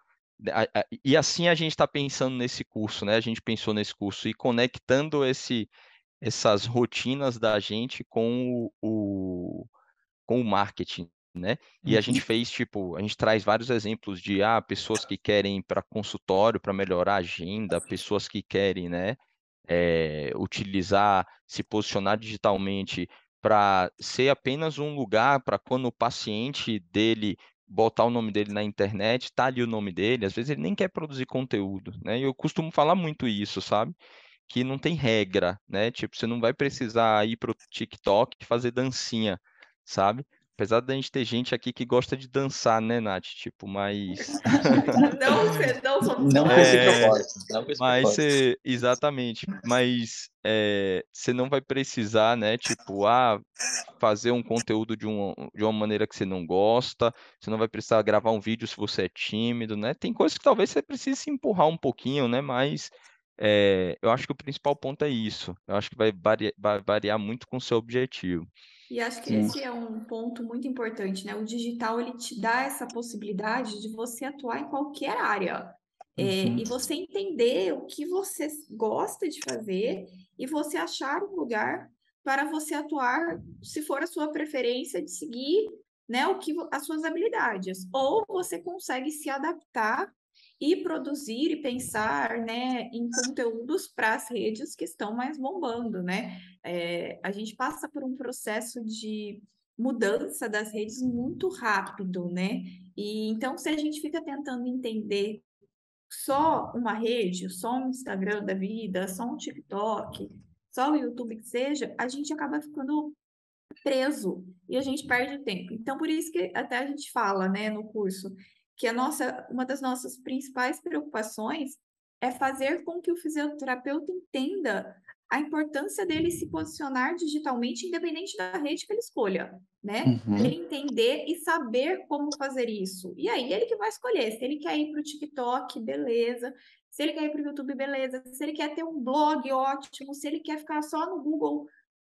e assim a gente está pensando nesse curso, né? A gente pensou nesse curso e conectando esse essas rotinas da gente com o, o com o marketing, né? E a gente uhum. fez, tipo, a gente traz vários exemplos de ah, pessoas que querem para consultório para melhorar a agenda, pessoas que querem, né, é, utilizar, se posicionar digitalmente para ser apenas um lugar para quando o paciente dele botar o nome dele na internet, tá ali o nome dele, às vezes ele nem quer produzir conteúdo, né? Eu costumo falar muito isso, sabe? Que não tem regra, né? Tipo, você não vai precisar ir pro TikTok e fazer dancinha, sabe? Apesar da gente ter gente aqui que gosta de dançar, né, Nath? Tipo, mas. não, não, somos não com esse é, propósito. Não com esse mas. Você, exatamente. Mas é, você não vai precisar, né? Tipo, ah, fazer um conteúdo de, um, de uma maneira que você não gosta. Você não vai precisar gravar um vídeo se você é tímido, né? Tem coisas que talvez você precise se empurrar um pouquinho, né? Mas é, eu acho que o principal ponto é isso. Eu acho que vai variar, vai variar muito com o seu objetivo. E acho que Sim. esse é um ponto muito importante, né? O digital ele te dá essa possibilidade de você atuar em qualquer área. É, uhum. e você entender o que você gosta de fazer e você achar um lugar para você atuar, se for a sua preferência de seguir, né, o que as suas habilidades. Ou você consegue se adaptar e produzir e pensar né, em conteúdos para as redes que estão mais bombando, né? É, a gente passa por um processo de mudança das redes muito rápido, né? E então, se a gente fica tentando entender só uma rede, só um Instagram da vida, só um TikTok, só o YouTube que seja, a gente acaba ficando preso e a gente perde tempo. Então, por isso que até a gente fala, né, no curso, que a nossa, uma das nossas principais preocupações é fazer com que o fisioterapeuta entenda a importância dele se posicionar digitalmente, independente da rede que ele escolha, né? Uhum. Ele entender e saber como fazer isso. E aí ele que vai escolher. Se ele quer ir para o TikTok, beleza. Se ele quer ir para o YouTube, beleza. Se ele quer ter um blog, ótimo. Se ele quer ficar só no Google,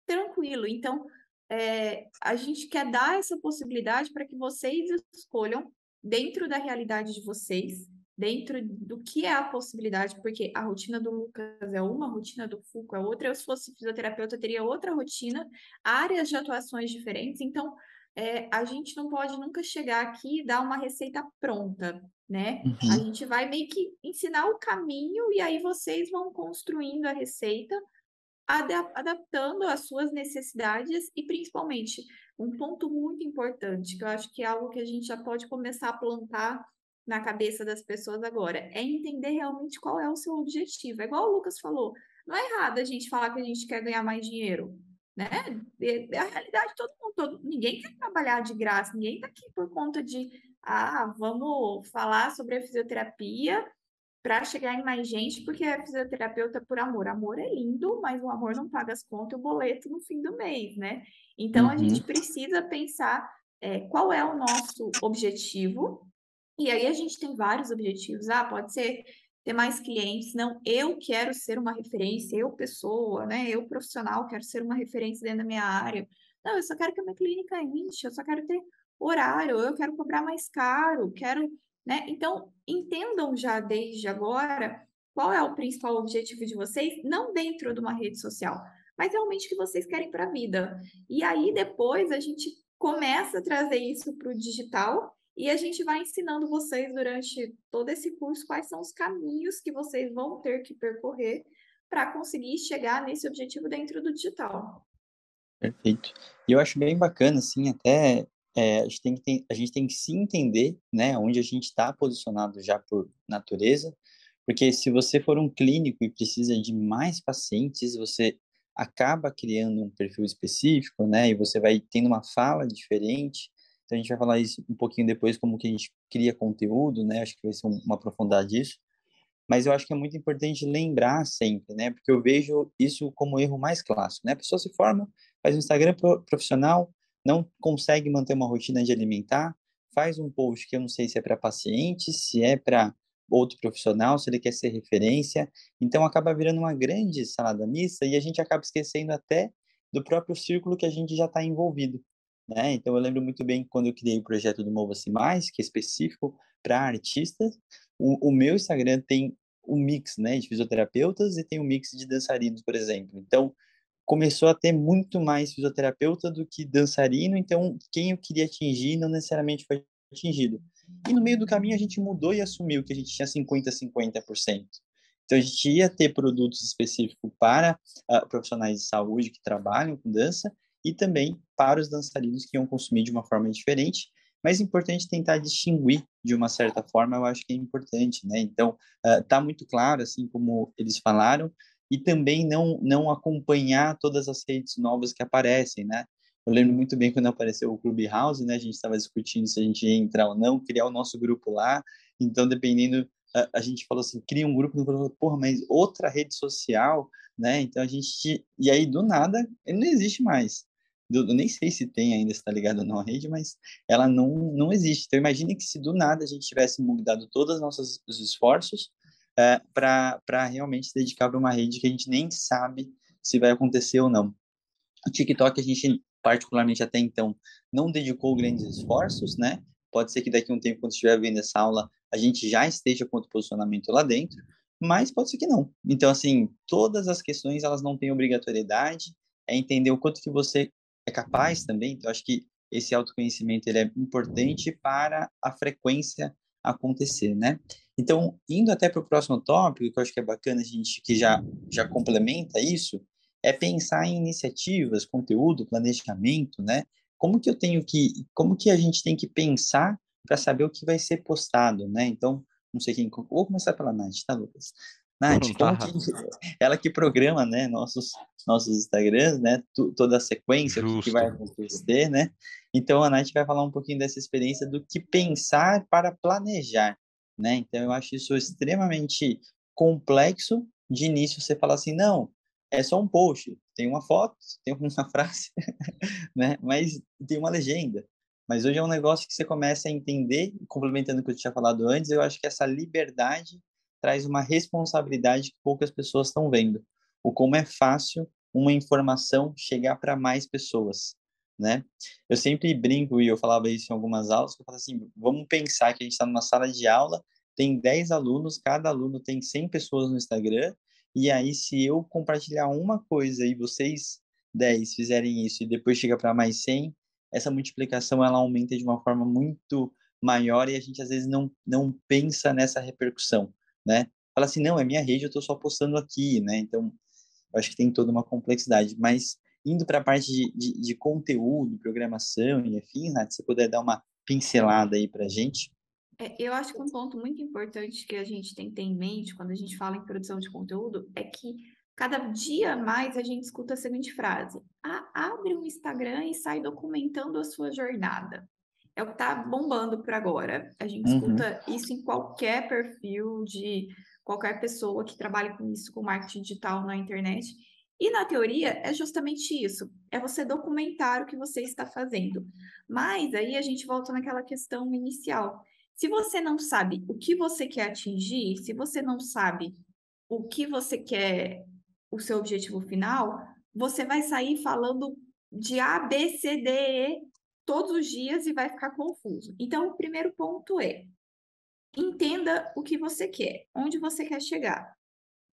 tranquilo. Então, é, a gente quer dar essa possibilidade para que vocês escolham dentro da realidade de vocês, dentro do que é a possibilidade, porque a rotina do Lucas é uma, a rotina do Fulco é outra. Eu, se fosse fisioterapeuta, teria outra rotina, áreas de atuações diferentes. Então, é, a gente não pode nunca chegar aqui e dar uma receita pronta, né? Uhum. A gente vai meio que ensinar o caminho e aí vocês vão construindo a receita, adaptando às suas necessidades e principalmente um ponto muito importante, que eu acho que é algo que a gente já pode começar a plantar na cabeça das pessoas agora, é entender realmente qual é o seu objetivo. É igual o Lucas falou, não é errado a gente falar que a gente quer ganhar mais dinheiro, né? É a realidade todo mundo, todo, ninguém quer trabalhar de graça, ninguém está aqui por conta de, ah, vamos falar sobre a fisioterapia para chegar em mais gente, porque é fisioterapeuta por amor. Amor é lindo, mas o amor não paga as contas e o boleto no fim do mês, né? Então, uhum. a gente precisa pensar é, qual é o nosso objetivo. E aí a gente tem vários objetivos. Ah, pode ser ter mais clientes. Não, eu quero ser uma referência, eu pessoa, né? Eu profissional quero ser uma referência dentro da minha área. Não, eu só quero que a minha clínica enche, eu só quero ter horário, eu quero cobrar mais caro, quero né? Então, entendam já desde agora qual é o principal objetivo de vocês, não dentro de uma rede social, mas realmente o que vocês querem para a vida. E aí depois a gente começa a trazer isso para o digital e a gente vai ensinando vocês durante todo esse curso quais são os caminhos que vocês vão ter que percorrer para conseguir chegar nesse objetivo dentro do digital. Perfeito. E eu acho bem bacana, assim, até é, a, gente tem que, a gente tem que se entender, né, onde a gente está posicionado já por natureza, porque se você for um clínico e precisa de mais pacientes, você acaba criando um perfil específico, né, e você vai tendo uma fala diferente. Então a gente vai falar isso um pouquinho depois como que a gente cria conteúdo, né? Acho que vai ser uma aprofundar disso. Mas eu acho que é muito importante lembrar sempre, né? Porque eu vejo isso como erro mais clássico, né? A pessoa se forma, faz um Instagram profissional, não consegue manter uma rotina de alimentar, faz um post que eu não sei se é para paciente, se é para outro profissional, se ele quer ser referência. Então acaba virando uma grande salada mista e a gente acaba esquecendo até do próprio círculo que a gente já está envolvido. Né? Então eu lembro muito bem quando eu criei o projeto do Mova-se Mais, que é específico para artistas, o, o, meu Instagram tem um mix né, de fisioterapeutas e tem um mix de dançarinos, por exemplo. Então começou a ter muito mais fisioterapeuta do que dançarino, então quem eu queria atingir não necessariamente foi atingido. E no meio do caminho a gente mudou e assumiu que a gente tinha 50 50%. Então a gente ia ter produtos específicos para uh, profissionais de saúde que trabalham com dança e também para os dançarinos que iam consumir de uma forma diferente. Mas é importante tentar distinguir de uma certa forma, eu acho que é importante, né? Então, uh, tá muito claro, assim como eles falaram, e também não não acompanhar todas as redes novas que aparecem, né? Eu lembro muito bem quando apareceu o Clubhouse, né? A gente estava discutindo se a gente ia entrar ou não, criar o nosso grupo lá. Então, dependendo, a, a gente falou assim, cria um grupo, falou, porra, mas outra rede social, né? Então a gente e aí do nada, ele não existe mais. Eu nem sei se tem ainda, se está ligado ou não a rede, mas ela não, não existe. Então, imagine que se do nada a gente tivesse mudado todos os nossos esforços é, para realmente se dedicar para uma rede que a gente nem sabe se vai acontecer ou não. O TikTok, a gente, particularmente até então, não dedicou grandes esforços, né? Pode ser que daqui a um tempo, quando estiver vendo essa aula, a gente já esteja com o posicionamento lá dentro, mas pode ser que não. Então, assim, todas as questões, elas não têm obrigatoriedade, é entender o quanto que você é capaz também. Então, acho que esse autoconhecimento ele é importante para a frequência acontecer, né? Então, indo até para o próximo tópico, que eu acho que é bacana a gente que já já complementa isso, é pensar em iniciativas, conteúdo, planejamento, né? Como que eu tenho que, como que a gente tem que pensar para saber o que vai ser postado, né? Então, não sei quem, vou começar pela Nath, tá, Lucas? Nath, tá. que, ela que programa, né, nossos nossos Instagrams, né, toda a sequência, o que, que vai acontecer, né? Então a Nath vai falar um pouquinho dessa experiência do que pensar para planejar, né? Então eu acho isso extremamente complexo. De início você fala assim, não, é só um post, tem uma foto, tem uma frase, né? Mas tem uma legenda. Mas hoje é um negócio que você começa a entender, complementando o que eu tinha falado antes, eu acho que essa liberdade traz uma responsabilidade que poucas pessoas estão vendo. O como é fácil uma informação chegar para mais pessoas, né? Eu sempre brinco e eu falava isso em algumas aulas, eu falo assim, vamos pensar que a gente está numa sala de aula, tem 10 alunos, cada aluno tem 100 pessoas no Instagram, e aí se eu compartilhar uma coisa e vocês 10 fizerem isso e depois chega para mais 100, essa multiplicação ela aumenta de uma forma muito maior e a gente às vezes não não pensa nessa repercussão né? Fala assim, não, é minha rede, eu estou só postando aqui, né? Então, eu acho que tem toda uma complexidade. Mas indo para a parte de, de, de, conteúdo, programação e afins, Nath, se você puder dar uma pincelada aí para a gente. É, eu acho que um ponto muito importante que a gente tem que ter em mente quando a gente fala em produção de conteúdo é que cada dia mais a gente escuta a seguinte frase: ah, abre um Instagram e sai documentando a sua jornada é o que está bombando por agora. A gente uhum. escuta isso em qualquer perfil de qualquer pessoa que trabalhe com isso, com marketing digital na internet. E na teoria é justamente isso: é você documentar o que você está fazendo. Mas aí a gente volta naquela questão inicial. Se você não sabe o que você quer atingir, se você não sabe o que você quer, o seu objetivo final, você vai sair falando de A, B, C, D, E todos os dias e vai ficar confuso. Então, o primeiro ponto é entenda o que você quer, onde você quer chegar.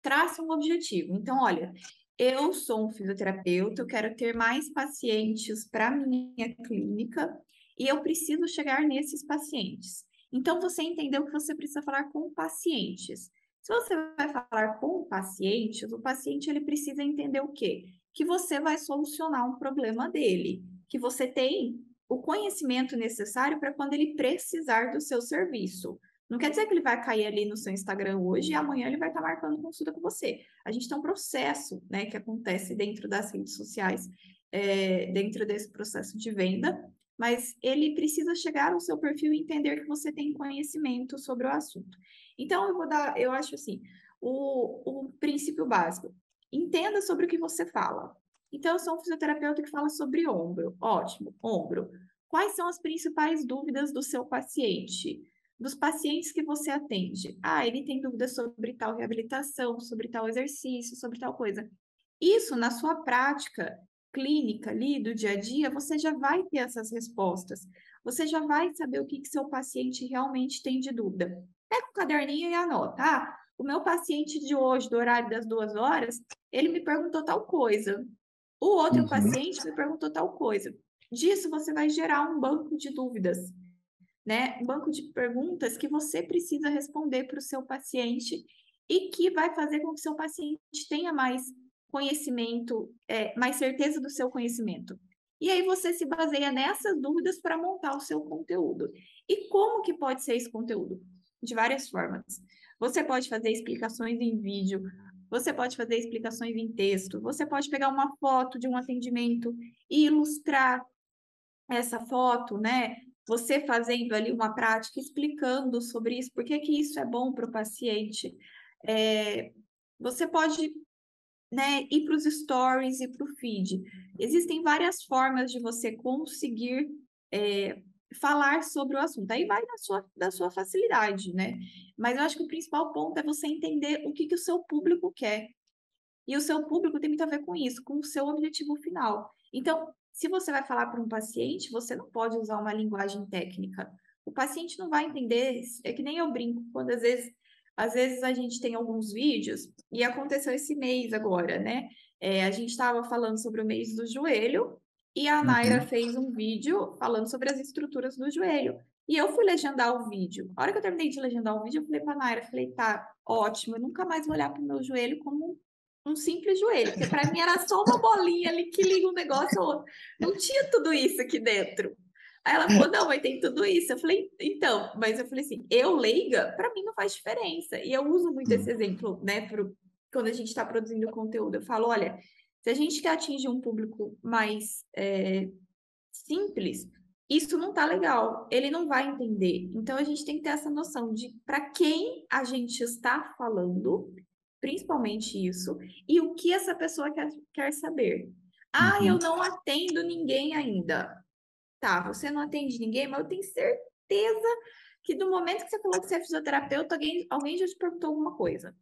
Traça um objetivo. Então, olha, eu sou um fisioterapeuta, eu quero ter mais pacientes para minha clínica e eu preciso chegar nesses pacientes. Então, você entendeu que você precisa falar com pacientes. Se você vai falar com pacientes, o paciente ele precisa entender o quê? Que você vai solucionar um problema dele, que você tem o conhecimento necessário para quando ele precisar do seu serviço. Não quer dizer que ele vai cair ali no seu Instagram hoje e amanhã ele vai estar marcando consulta com você. A gente tem um processo né, que acontece dentro das redes sociais, é, dentro desse processo de venda, mas ele precisa chegar ao seu perfil e entender que você tem conhecimento sobre o assunto. Então, eu vou dar, eu acho assim, o, o princípio básico. Entenda sobre o que você fala. Então, eu sou um fisioterapeuta que fala sobre ombro. Ótimo, ombro. Quais são as principais dúvidas do seu paciente? Dos pacientes que você atende. Ah, ele tem dúvidas sobre tal reabilitação, sobre tal exercício, sobre tal coisa. Isso, na sua prática clínica ali, do dia a dia, você já vai ter essas respostas. Você já vai saber o que, que seu paciente realmente tem de dúvida. Pega um caderninho e anota. Ah, o meu paciente de hoje, do horário das duas horas, ele me perguntou tal coisa. O outro uhum. paciente me perguntou tal coisa. Disso você vai gerar um banco de dúvidas, né? Um banco de perguntas que você precisa responder para o seu paciente e que vai fazer com que seu paciente tenha mais conhecimento, é, mais certeza do seu conhecimento. E aí você se baseia nessas dúvidas para montar o seu conteúdo. E como que pode ser esse conteúdo? De várias formas. Você pode fazer explicações em vídeo, você pode fazer explicações em texto, você pode pegar uma foto de um atendimento e ilustrar essa foto, né? Você fazendo ali uma prática, explicando sobre isso, por que, que isso é bom para o paciente. É, você pode né, ir para os stories e para o feed. Existem várias formas de você conseguir é, falar sobre o assunto. Aí vai da sua, da sua facilidade, né? Mas eu acho que o principal ponto é você entender o que, que o seu público quer. E o seu público tem muito a ver com isso, com o seu objetivo final. Então, se você vai falar para um paciente, você não pode usar uma linguagem técnica. O paciente não vai entender. É que nem eu brinco, quando às vezes, às vezes a gente tem alguns vídeos, e aconteceu esse mês agora, né? É, a gente estava falando sobre o mês do joelho, e a Naira uhum. fez um vídeo falando sobre as estruturas do joelho. E eu fui legendar o vídeo. A hora que eu terminei de legendar o vídeo, eu falei para a Naira, falei, tá, ótimo, eu nunca mais vou olhar para o meu joelho como um simples joelho, porque para mim era só uma bolinha ali que liga um negócio ao outro. Não tinha tudo isso aqui dentro. Aí ela falou, não, mas tem tudo isso. Eu falei, então, mas eu falei assim, eu leiga, para mim não faz diferença. E eu uso muito esse exemplo, né, pro, quando a gente está produzindo conteúdo. Eu falo, olha, se a gente quer atingir um público mais é, simples, isso não tá legal, ele não vai entender. Então a gente tem que ter essa noção de para quem a gente está falando, principalmente isso, e o que essa pessoa quer, quer saber. Ah, uhum. eu não atendo ninguém ainda. Tá, você não atende ninguém, mas eu tenho certeza que do momento que você falou que você é fisioterapeuta, alguém, alguém já te perguntou alguma coisa.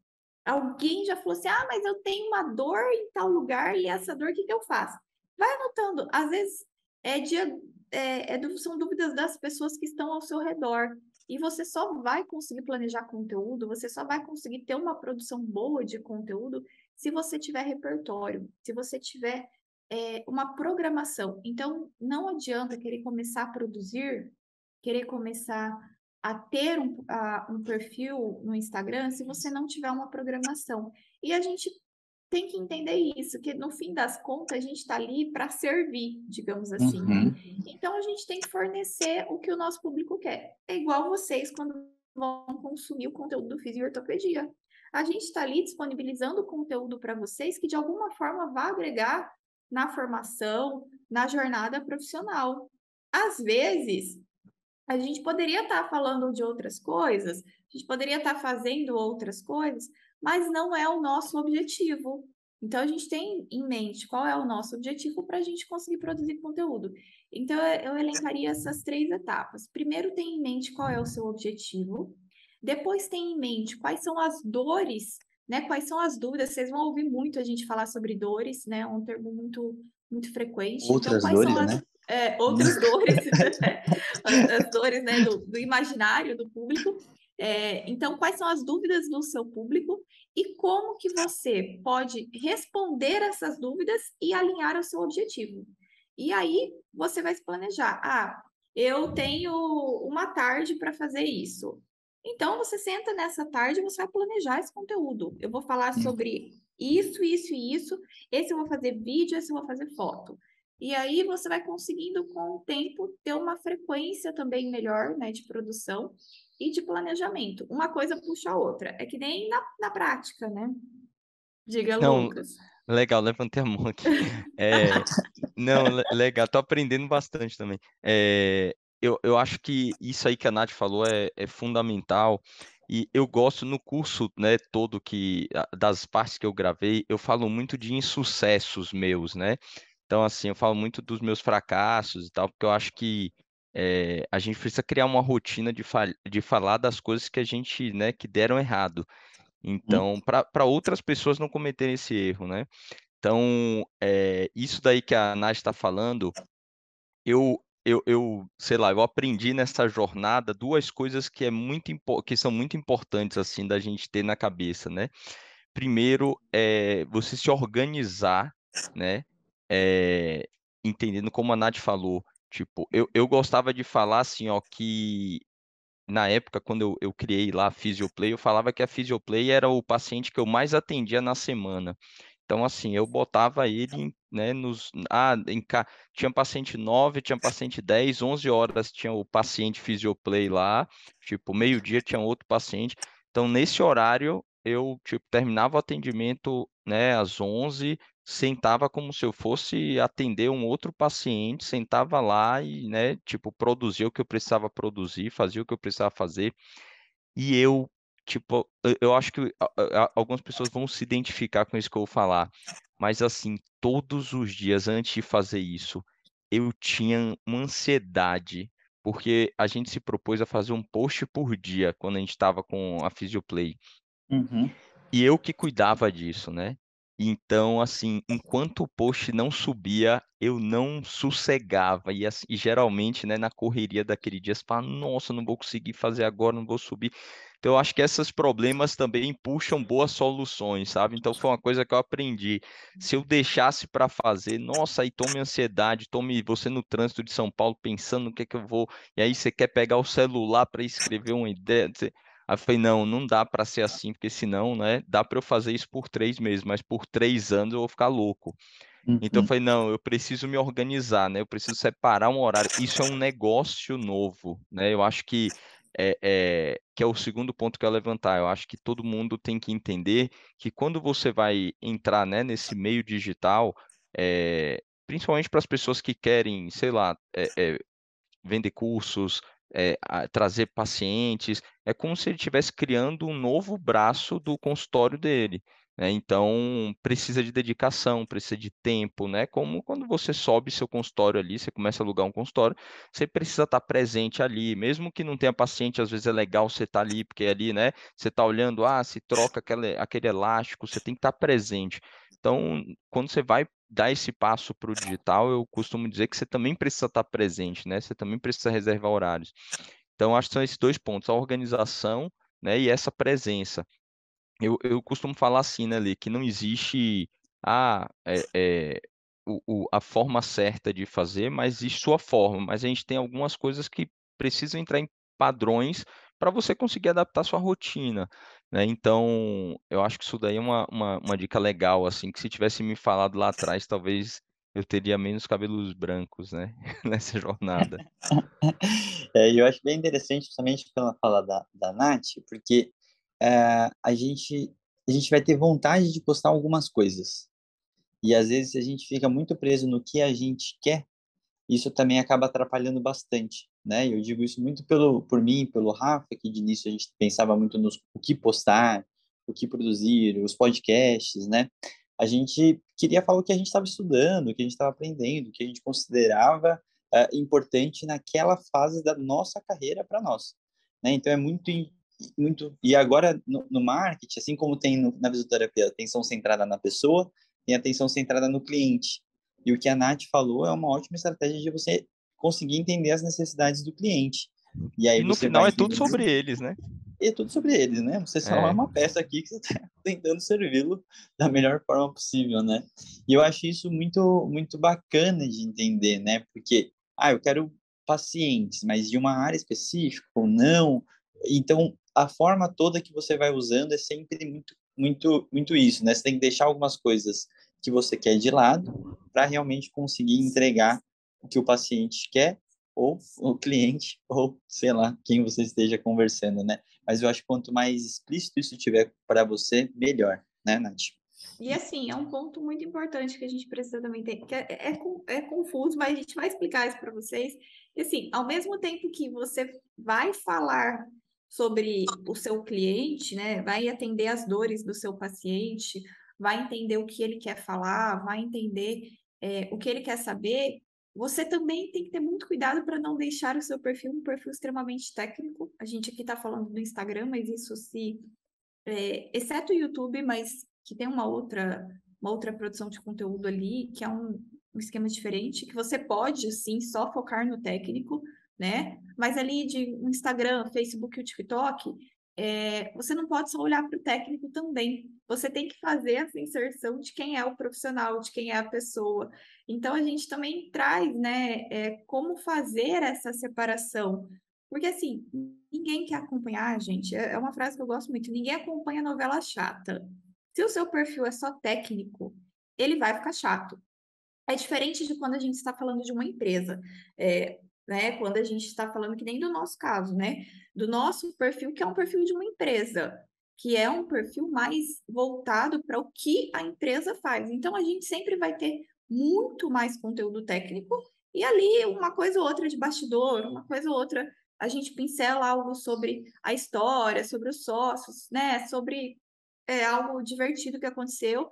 Alguém já falou assim: ah, mas eu tenho uma dor em tal lugar e essa dor, o que, que eu faço? Vai anotando. Às vezes é dia, é, é, são dúvidas das pessoas que estão ao seu redor. E você só vai conseguir planejar conteúdo, você só vai conseguir ter uma produção boa de conteúdo se você tiver repertório, se você tiver é, uma programação. Então, não adianta querer começar a produzir, querer começar a ter um, a, um perfil no Instagram se você não tiver uma programação. E a gente tem que entender isso, que no fim das contas a gente está ali para servir, digamos assim. Uhum. Então a gente tem que fornecer o que o nosso público quer. É igual vocês quando vão consumir o conteúdo do Fisioortopedia. A gente está ali disponibilizando conteúdo para vocês que de alguma forma vai agregar na formação, na jornada profissional. Às vezes, a gente poderia estar tá falando de outras coisas, a gente poderia estar tá fazendo outras coisas, mas não é o nosso objetivo. Então, a gente tem em mente qual é o nosso objetivo para a gente conseguir produzir conteúdo. Então, eu elencaria essas três etapas. Primeiro, tem em mente qual é o seu objetivo. Depois, tem em mente quais são as dores, né? Quais são as dúvidas. Vocês vão ouvir muito a gente falar sobre dores, né? É um termo muito, muito frequente. Então, Outras então, dores, as... né? É, outras dores, as dores né, do, do, imaginário do público. É, então, quais são as dúvidas do seu público e como que você pode responder essas dúvidas e alinhar o seu objetivo. E aí você vai se planejar. Ah, eu tenho uma tarde para fazer isso. Então você senta nessa tarde e você vai planejar esse conteúdo. Eu vou falar hum. sobre isso, isso e isso. Esse eu vou fazer vídeo, esse eu vou fazer foto. E aí você vai conseguindo com o tempo ter uma frequência também melhor, né, de produção e de planejamento. Uma coisa puxa a outra. É que nem na, na prática, né? Diga, não, Lucas. Legal, levantei a mão aqui. É, não, legal, tô aprendendo bastante também. É, eu, eu acho que isso aí que a Nath falou é, é fundamental. E eu gosto no curso, né, todo que das partes que eu gravei, eu falo muito de insucessos meus, né? Então, assim, eu falo muito dos meus fracassos e tal, porque eu acho que é, a gente precisa criar uma rotina de, fal de falar das coisas que a gente, né, que deram errado. Hum. Então, para outras pessoas não cometerem esse erro, né? Então, é, isso daí que a Nath está falando, eu, eu, eu, sei lá, eu aprendi nessa jornada duas coisas que, é muito, que são muito importantes, assim, da gente ter na cabeça, né? Primeiro, é você se organizar, né? É, entendendo como a Nath falou, tipo, eu, eu gostava de falar assim, ó, que na época, quando eu, eu criei lá a Physioplay, eu falava que a Physioplay era o paciente que eu mais atendia na semana. Então, assim, eu botava ele, né, nos... Ah, em, tinha paciente 9, tinha paciente 10, 11 horas tinha o paciente Physioplay lá, tipo, meio-dia tinha outro paciente. Então, nesse horário, eu, tipo, terminava o atendimento, né, às 11, sentava como se eu fosse atender um outro paciente, sentava lá e, né, tipo, produzia o que eu precisava produzir, fazia o que eu precisava fazer. E eu, tipo, eu acho que algumas pessoas vão se identificar com isso que eu vou falar, mas assim, todos os dias antes de fazer isso, eu tinha uma ansiedade, porque a gente se propôs a fazer um post por dia quando a gente estava com a Physioplay. Uhum. E eu que cuidava disso, né? Então, assim, enquanto o post não subia, eu não sossegava. E, assim, e geralmente, né, na correria daquele dia, você fala, nossa, não vou conseguir fazer agora, não vou subir. Então, eu acho que esses problemas também puxam boas soluções, sabe? Então, foi uma coisa que eu aprendi. Se eu deixasse para fazer, nossa, aí tome ansiedade, tome você no trânsito de São Paulo pensando no que é que eu vou. E aí você quer pegar o celular para escrever uma ideia. Aí eu falei, não, não dá para ser assim, porque senão, né, dá para eu fazer isso por três meses, mas por três anos eu vou ficar louco. Uhum. Então eu uhum. falei, não, eu preciso me organizar, né? Eu preciso separar um horário. Isso é um negócio novo, né? Eu acho que é, é, que é o segundo ponto que eu levantar. Eu acho que todo mundo tem que entender que quando você vai entrar né, nesse meio digital, é, principalmente para as pessoas que querem, sei lá, é, é, vender cursos, é, trazer pacientes, é como se ele estivesse criando um novo braço do consultório dele. Né? Então, precisa de dedicação, precisa de tempo, né? Como quando você sobe seu consultório ali, você começa a alugar um consultório, você precisa estar presente ali, mesmo que não tenha paciente, às vezes é legal você estar ali, porque ali, né, você está olhando, ah, se troca aquele, aquele elástico, você tem que estar presente. Então, quando você vai dar esse passo para o digital, eu costumo dizer que você também precisa estar presente, né? Você também precisa reservar horários. Então, acho que são esses dois pontos, a organização né, e essa presença. Eu, eu costumo falar assim, né, Lê, que não existe a, é, é, o, o, a forma certa de fazer, mas existe sua forma. Mas a gente tem algumas coisas que precisam entrar em padrões para você conseguir adaptar sua rotina. Né? Então, eu acho que isso daí é uma, uma, uma dica legal, assim, que se tivesse me falado lá atrás, talvez eu teria menos cabelos brancos, né, nessa jornada. É, eu acho bem interessante, principalmente pela fala da, da Nath, porque é, a, gente, a gente vai ter vontade de postar algumas coisas. E às vezes a gente fica muito preso no que a gente quer, isso também acaba atrapalhando bastante né? Eu digo isso muito pelo por mim, pelo Rafa, que de início a gente pensava muito nos o que postar, o que produzir, os podcasts, né? A gente queria falar o que a gente estava estudando, o que a gente estava aprendendo, o que a gente considerava uh, importante naquela fase da nossa carreira para nós, né? Então é muito muito e agora no, no marketing, assim como tem no, na fisioterapia, atenção centrada na pessoa, tem atenção centrada no cliente. E o que a Nath falou é uma ótima estratégia de você conseguir entender as necessidades do cliente. E aí e no final é tudo sobre eles, né? e é tudo sobre eles, né? Você só é, é uma peça aqui que você está tentando servi-lo da melhor forma possível, né? E eu acho isso muito, muito bacana de entender, né? Porque, ah, eu quero pacientes, mas de uma área específica ou não. Então, a forma toda que você vai usando é sempre muito, muito, muito isso, né? Você tem que deixar algumas coisas que você quer de lado para realmente conseguir entregar o que o paciente quer ou o cliente, ou sei lá, quem você esteja conversando, né? Mas eu acho que quanto mais explícito isso tiver para você, melhor, né, Nath? E assim, é um ponto muito importante que a gente precisa também ter, que é, é, é confuso, mas a gente vai explicar isso para vocês. E assim, ao mesmo tempo que você vai falar sobre o seu cliente, né, vai atender as dores do seu paciente, vai entender o que ele quer falar, vai entender é, o que ele quer saber, você também tem que ter muito cuidado para não deixar o seu perfil um perfil extremamente técnico. A gente aqui está falando do Instagram, mas isso se. É, exceto o YouTube, mas que tem uma outra, uma outra produção de conteúdo ali, que é um, um esquema diferente, que você pode, sim, só focar no técnico, né? Mas ali de Instagram, Facebook e o TikTok, é, você não pode só olhar para o técnico também. Você tem que fazer essa inserção de quem é o profissional, de quem é a pessoa. Então, a gente também traz, né, é, como fazer essa separação. Porque, assim, ninguém quer acompanhar, gente. É, é uma frase que eu gosto muito: ninguém acompanha novela chata. Se o seu perfil é só técnico, ele vai ficar chato. É diferente de quando a gente está falando de uma empresa. É, né? Quando a gente está falando que nem do nosso caso, né? Do nosso perfil, que é um perfil de uma empresa, que é um perfil mais voltado para o que a empresa faz. Então, a gente sempre vai ter muito mais conteúdo técnico e ali uma coisa ou outra de bastidor, uma coisa ou outra a gente pincela algo sobre a história, sobre os sócios, né? Sobre é, algo divertido que aconteceu,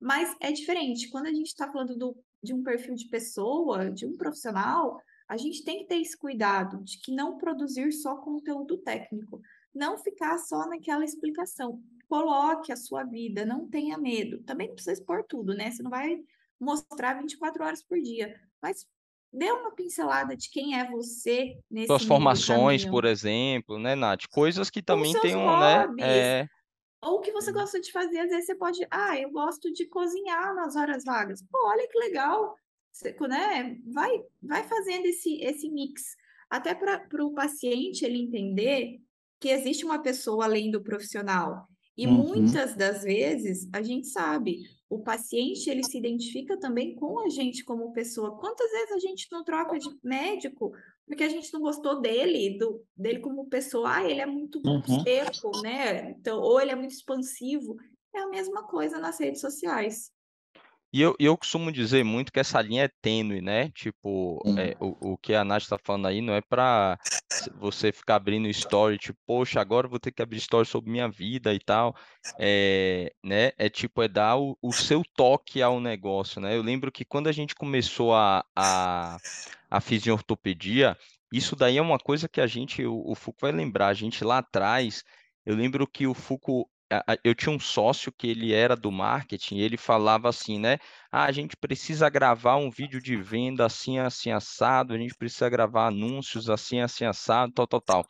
mas é diferente. Quando a gente está falando do, de um perfil de pessoa, de um profissional, a gente tem que ter esse cuidado de que não produzir só conteúdo técnico, não ficar só naquela explicação. Coloque a sua vida, não tenha medo. Também não precisa expor tudo, né? Você não vai mostrar 24 horas por dia, mas dê uma pincelada de quem é você nesse Suas formações, por exemplo, né, Nath? Coisas que também tem um, né? É... Ou o que você gosta de fazer, às vezes você pode, ah, eu gosto de cozinhar nas horas vagas. Pô, olha que legal né, vai, vai fazendo esse, esse mix, até para o paciente ele entender que existe uma pessoa além do profissional. E uhum. muitas das vezes, a gente sabe, o paciente ele se identifica também com a gente como pessoa. Quantas vezes a gente não troca de médico porque a gente não gostou dele, do, dele como pessoa? Ah, ele é muito uhum. seco, né? Então, ou ele é muito expansivo. É a mesma coisa nas redes sociais. E eu, eu costumo dizer muito que essa linha é tênue, né? Tipo, é, o, o que a Nath está falando aí não é para você ficar abrindo story, tipo, poxa, agora vou ter que abrir story sobre minha vida e tal. É, né? É tipo, é dar o, o seu toque ao negócio, né? Eu lembro que quando a gente começou a, a, a fisiortopedia, isso daí é uma coisa que a gente, o, o Fuco vai lembrar, a gente lá atrás, eu lembro que o Fuco eu tinha um sócio que ele era do marketing, e ele falava assim, né? Ah, a gente precisa gravar um vídeo de venda assim, assim, assado, a gente precisa gravar anúncios assim, assim, assado, tal, tal, tal.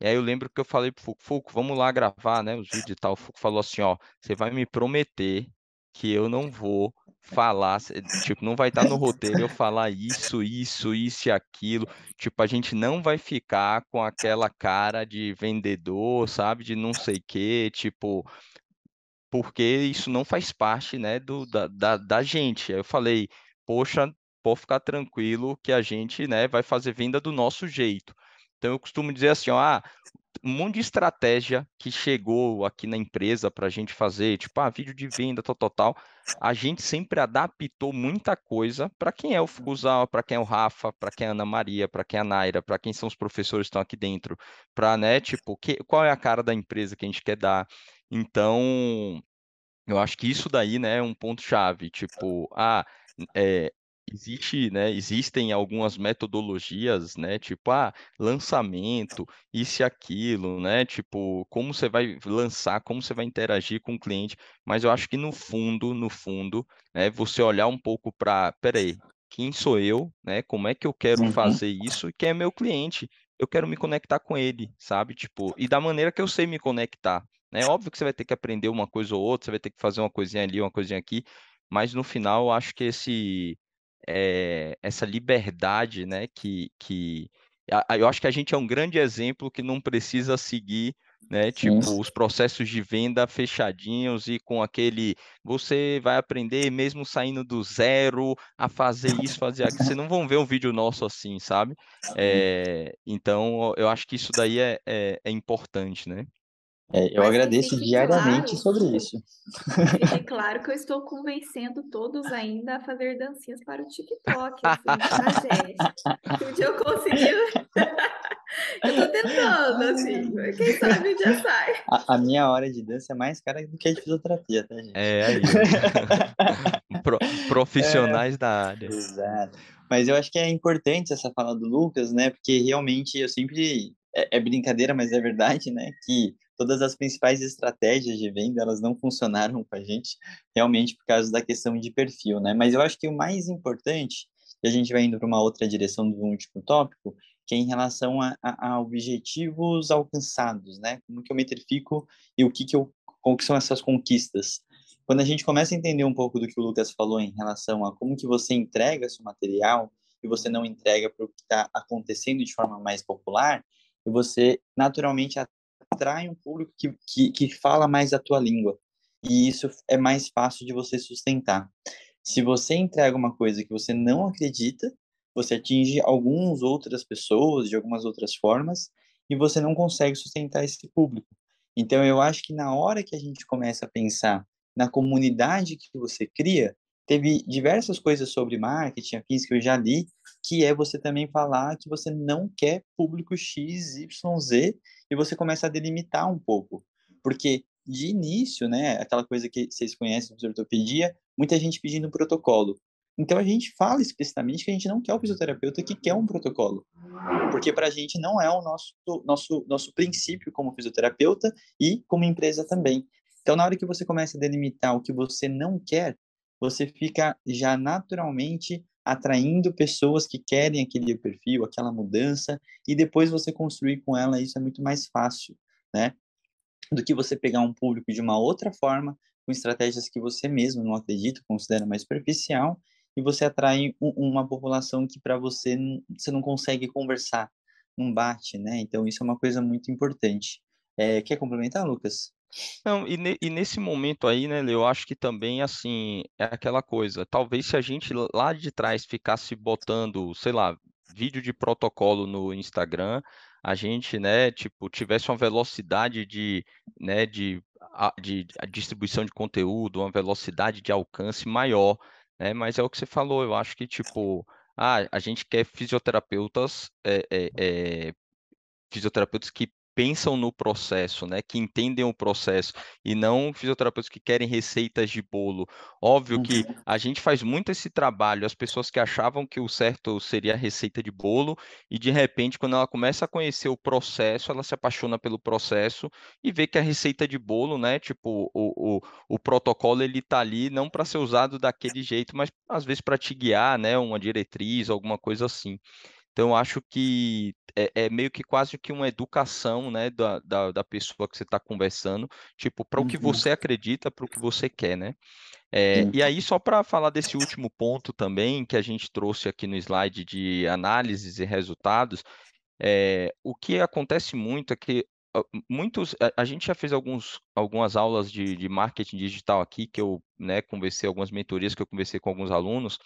E aí eu lembro que eu falei pro Fuco, Fuco, vamos lá gravar, né, os vídeos e tal. O Fuco falou assim, ó, você vai me prometer que eu não vou falar, tipo, não vai estar no roteiro eu falar isso, isso, isso e aquilo. Tipo, a gente não vai ficar com aquela cara de vendedor, sabe? De não sei quê, tipo, porque isso não faz parte, né, do, da, da, da gente. Eu falei, poxa, pode ficar tranquilo que a gente, né, vai fazer venda do nosso jeito. Então eu costumo dizer assim, ó, ah, um monte de estratégia que chegou aqui na empresa para a gente fazer, tipo, ah, vídeo de venda, tal, tal, tal. A gente sempre adaptou muita coisa para quem é o Fuguzal, para quem é o Rafa, para quem é a Ana Maria, para quem é a Naira, para quem são os professores que estão aqui dentro, para, né, tipo, que, qual é a cara da empresa que a gente quer dar. Então, eu acho que isso daí, né, é um ponto chave, tipo, ah, é, existe, né, existem algumas metodologias, né, tipo, ah, lançamento, isso e aquilo, né, tipo, como você vai lançar, como você vai interagir com o cliente, mas eu acho que no fundo, no fundo, né, você olhar um pouco para, peraí, quem sou eu, né? Como é que eu quero uhum. fazer isso e quem é meu cliente. Eu quero me conectar com ele, sabe? Tipo, e da maneira que eu sei me conectar. É né? óbvio que você vai ter que aprender uma coisa ou outra, você vai ter que fazer uma coisinha ali, uma coisinha aqui, mas no final eu acho que esse é, essa liberdade, né, que, que eu acho que a gente é um grande exemplo que não precisa seguir né? Tipo, Sim. os processos de venda fechadinhos e com aquele você vai aprender mesmo saindo do zero a fazer isso, fazer aquilo. Vocês não vão ver um vídeo nosso assim, sabe? É, então, eu acho que isso daí é, é, é importante, né? É, eu Mas agradeço diariamente claro, sobre isso. Fique claro que eu estou convencendo todos ainda a fazer dancinhas para o TikTok. Assim? Um dia eu conseguir. eu tô tentando, assim. Quem sabe um dia sai. A, a, minha hora de dança é mais cara do que a de fisioterapia, tá, gente? É, aí. Pro, profissionais é, da área. Exato. Mas eu acho que é importante essa fala do Lucas, né? Porque realmente eu sempre. É, é brincadeira, mas é verdade, né? Que todas as principais estratégias de venda elas não funcionaram com a gente realmente por causa da questão de perfil, né? Mas eu acho que o mais importante, e a gente vai indo para uma outra direção do último tópico, que é em relação a, a, a, objetivos alcançados, né? Como que eu metrifico e o que que eu, como que são essas conquistas. Quando a gente começa a entender um pouco do que o Lucas falou em relação a como que você entrega seu material e você não entrega para o que está acontecendo de forma mais popular, e você naturalmente atrai um público que, que, que fala mais a tua língua. E isso é mais fácil de você sustentar. Se você entrega uma coisa que você não acredita, você atinge algumas outras pessoas de algumas outras formas e você não consegue sustentar esse público. Então, eu acho que na hora que a gente começa a pensar na comunidade que você cria, teve diversas coisas sobre marketing, afins que eu já li, que é você também falar que você não quer público X, Y, Z, e você começa a delimitar um pouco. Porque, de início, né, aquela coisa que vocês conhecem de ortopedia, muita gente pedindo um protocolo. Então, a gente fala explicitamente que a gente não quer o fisioterapeuta que quer um protocolo. Porque, para a gente, não é o nosso, nosso, nosso princípio como fisioterapeuta e como empresa também. Então, na hora que você começa a delimitar o que você não quer, você fica já naturalmente atraindo pessoas que querem aquele perfil, aquela mudança, e depois você construir com ela isso é muito mais fácil, né? Do que você pegar um público de uma outra forma, com estratégias que você mesmo não acredita, considera mais superficial, e você atrai um, uma população que para você você não consegue conversar, não bate, né? Então isso é uma coisa muito importante. É, quer complementar, Lucas? Não, e, ne- e nesse momento aí, né, eu acho que também, assim, é aquela coisa, talvez se a gente lá de trás ficasse botando, sei lá, vídeo de protocolo no Instagram, a gente, né, tipo, tivesse uma velocidade de, né, de, de distribuição de conteúdo, uma velocidade de alcance maior, né, mas é o que você falou, eu acho que, tipo, ah, a gente quer fisioterapeutas, é, é, é, fisioterapeutas que pensam no processo, né, que entendem o processo e não fisioterapeutas que querem receitas de bolo. Óbvio que uhum. a gente faz muito esse trabalho, as pessoas que achavam que o certo seria a receita de bolo e de repente quando ela começa a conhecer o processo, ela se apaixona pelo processo e vê que a receita de bolo, né, tipo o, o, o protocolo ele tá ali não para ser usado daquele jeito, mas às vezes para te guiar, né, uma diretriz, alguma coisa assim. Então, eu acho que é, é, meio que quase que uma educação, né, da, da, da pessoa que você está conversando, tipo, para o que uhum. você acredita, para o que você quer, né? É, e aí, só para falar desse último ponto também, que a gente trouxe aqui no slide de análises e resultados, é, o que acontece muito é que muitos a, a, gente já fez alguns, algumas aulas de, de marketing digital aqui que eu né, conversei algumas mentorias que eu conversei com alguns alunos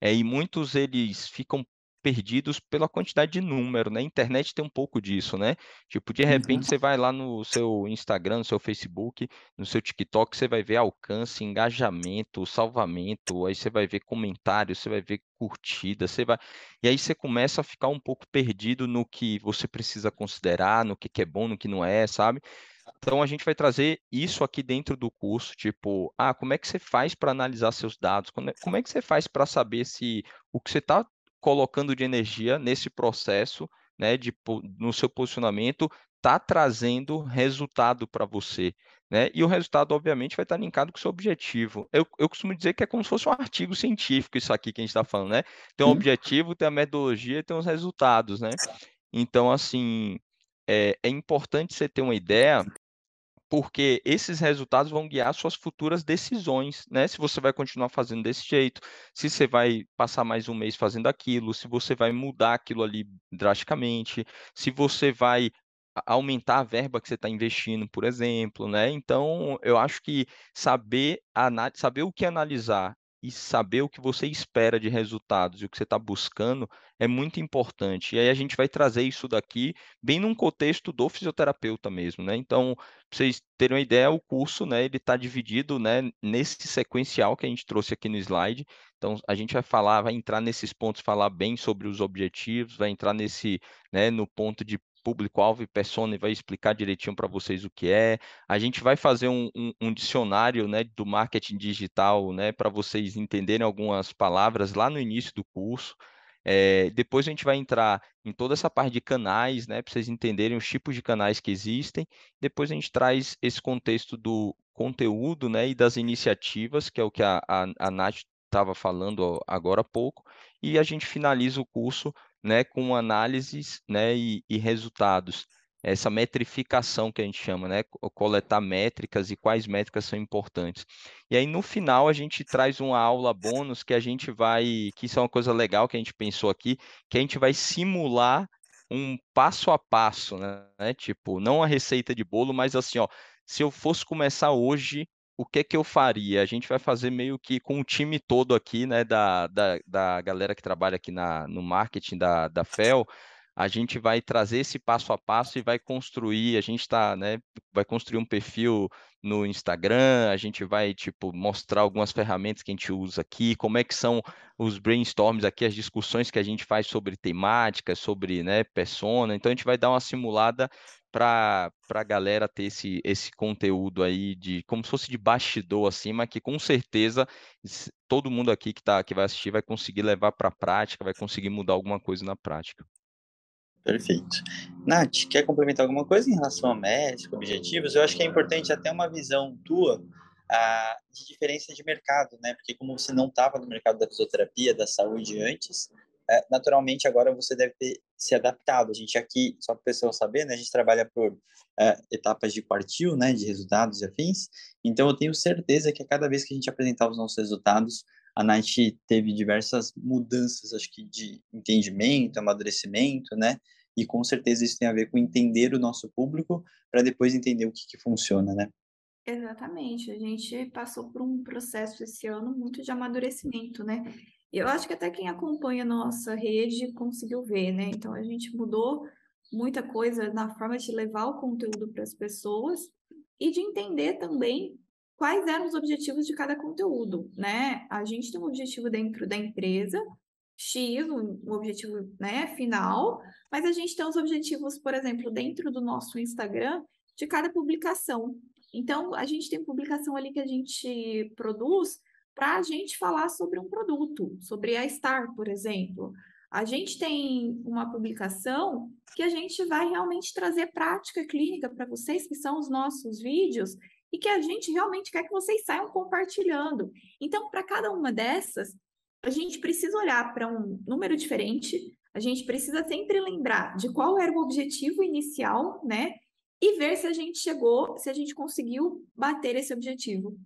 é, e muitos eles ficam perdidos pela quantidade de número, né? A internet tem um pouco disso, né? Tipo, de repente uhum. você vai lá no seu Instagram, no seu Facebook, no seu TikTok, você vai ver alcance, engajamento, salvamento, aí você vai ver comentários, você vai ver curtida, você vai. E aí você começa a ficar um pouco perdido no que você precisa considerar, no que é bom, no que não é, sabe? Então a gente vai trazer isso aqui dentro do curso, tipo, ah, como é que você faz para analisar seus dados? Como é, é que você faz para saber se o que você está colocando de energia nesse processo né, de, no seu posicionamento, está trazendo resultado para você. Né? E o resultado, obviamente, vai estar linkado com o seu objetivo. Eu, eu costumo dizer que é como se fosse um artigo científico, isso aqui que a gente está falando, né? Tem um objetivo, tem a metodologia, tem os resultados, né? Então, assim, é, é importante você ter uma ideia porque esses resultados vão guiar suas futuras decisões, né? Se você vai continuar fazendo desse jeito, se você vai passar mais um mês fazendo aquilo, se você vai mudar aquilo ali drasticamente, se você vai aumentar a verba que você está investindo, por exemplo, né? Então, eu acho que saber, saber o que analisar e saber o que você espera de resultados e o que você está buscando é muito importante. E aí a gente vai trazer isso daqui bem num contexto do fisioterapeuta mesmo, né? Então, para vocês terem uma ideia, o curso, né, ele está dividido, né, nesse sequencial que a gente trouxe aqui no slide. Então, a gente vai falar, vai entrar nesses pontos, falar bem sobre os objetivos, vai entrar nesse, né, no ponto de público-alvo e persona e vai explicar direitinho para vocês o que é. A gente vai fazer um, um, um dicionário né, do marketing digital né, para vocês entenderem algumas palavras lá no início do curso. É, depois a gente vai entrar em toda essa parte de canais, né, para vocês entenderem os tipos de canais que existem. Depois a gente traz esse contexto do conteúdo né, e das iniciativas, que é o que a, a, a Nath estava falando agora há pouco, e a gente finaliza o curso né, com análises né, e, e resultados. Essa metrificação que a gente chama, né? Coletar métricas e quais métricas são importantes. E aí, no final, a gente traz uma aula bônus que a gente vai, que isso é uma coisa legal que a gente pensou aqui, que a gente vai simular um passo a passo, né? Tipo, não a receita de bolo, mas assim, ó, se eu fosse começar hoje, o que que eu faria? A gente vai fazer meio que com o time todo aqui, né, da, da, da galera que trabalha aqui na, no marketing da, da FEL, a gente vai trazer esse passo a passo e vai construir, a gente está, né, vai construir um perfil no Instagram, a gente vai, tipo, mostrar algumas ferramentas que a gente usa aqui, como é que são os brainstorms aqui, as discussões que a gente faz sobre temática, sobre, né, persona, então a gente vai dar uma simulada para a galera ter esse, esse conteúdo aí de como se fosse de bastidor mas que com certeza todo mundo aqui que, tá, que vai assistir vai conseguir levar para a prática, vai conseguir mudar alguma coisa na prática. Perfeito. Nath, quer complementar alguma coisa em relação a médico, objetivos? Eu acho que é importante até uma visão tua ah, de diferença de mercado, né? Porque como você não estava no mercado da fisioterapia, da saúde antes, é, naturalmente agora você deve ter se adaptado. A gente aqui, só para o pessoal saber, né, a gente trabalha por é, etapas de quartil, né, de resultados e afins. Então eu tenho certeza que a cada vez que a gente apresentar os nossos resultados, a Night teve diversas mudanças, acho que de entendimento, amadurecimento, né? E com certeza isso tem a ver com entender o nosso público para depois entender o que, que funciona, né? Exatamente. A gente passou por um processo esse ano muito de amadurecimento, né? Eu acho que até quem acompanha a nossa rede conseguiu ver, né? Então a gente mudou muita coisa na forma de levar o conteúdo para as pessoas e de entender também quais eram os objetivos de cada conteúdo, né? A gente tem um objetivo dentro da empresa, X, um, objetivo né, final, mas a gente tem os objetivos, por exemplo, dentro do nosso Instagram, de cada publicação. Então, a gente tem publicação ali que a gente produz para a gente falar sobre um produto, sobre a Star, por exemplo. A gente tem uma publicação que a gente vai realmente trazer prática clínica para vocês, que são os nossos vídeos, e que a gente realmente quer que vocês saiam compartilhando. Então, para cada uma dessas, a gente precisa olhar para um número diferente, a gente precisa sempre lembrar de qual era o objetivo inicial, né? E ver se a gente chegou, se a gente conseguiu bater esse objetivo.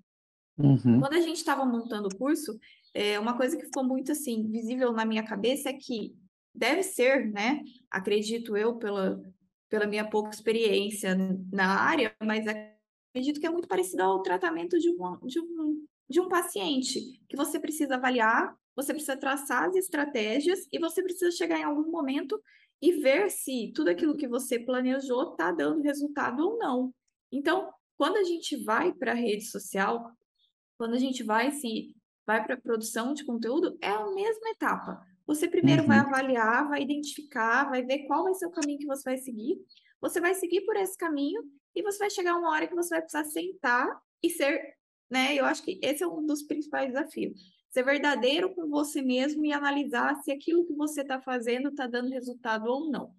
Uhum. Quando a gente estava montando o curso, é, uma coisa que ficou muito assim visível na minha cabeça é que deve ser, né? Acredito eu pela, pela minha pouca experiência na área, mas acredito que é muito parecido ao tratamento de um, de um, de um paciente, que você precisa avaliar, você precisa traçar as estratégias e você precisa chegar em algum momento e ver se tudo aquilo que você planejou está dando resultado ou não. Então, quando a gente vai para a rede social, quando a gente vai se vai para a produção de conteúdo, é a mesma etapa. Você primeiro uhum. vai avaliar, vai identificar, vai ver qual vai ser o caminho que você vai seguir. Você vai seguir por esse caminho e você vai chegar uma hora que você vai precisar sentar e ser, né? Eu acho que esse é um dos principais desafios. Ser verdadeiro com você mesmo e analisar se aquilo que você está fazendo está dando resultado ou não.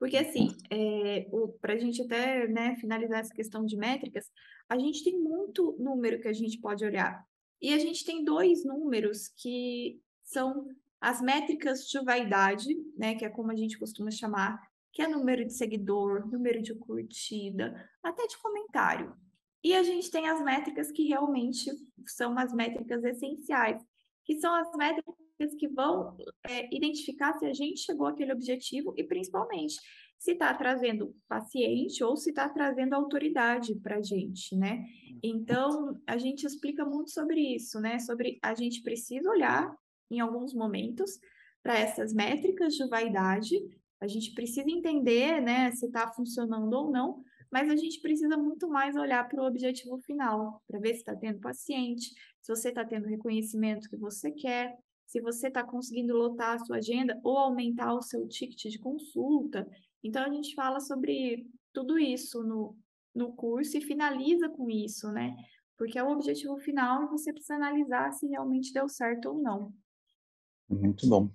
Porque, assim, é, para a gente até né, finalizar essa questão de métricas, a gente tem muito número que a gente pode olhar. E a gente tem dois números que são as métricas de vaidade, né, que é como a gente costuma chamar, que é número de seguidor, número de curtida, até de comentário. E a gente tem as métricas que realmente são as métricas essenciais, que são as métricas que vão é, identificar se a gente chegou àquele objetivo e, principalmente, se está trazendo paciente ou se está trazendo autoridade para a gente, né? Então, a gente explica muito sobre isso, né? Sobre a gente precisa olhar em alguns momentos para essas métricas de vaidade, a gente precisa entender, né, se está funcionando ou não, mas a gente precisa muito mais olhar para o objetivo final, para ver se está tendo paciente, se você está tendo o reconhecimento que você quer, se você está conseguindo lotar a sua agenda ou aumentar o seu ticket de consulta. Então, a gente fala sobre tudo isso no, no curso e finaliza com isso, né? Porque é o objetivo final e você precisa analisar se realmente deu certo ou não. Muito bom.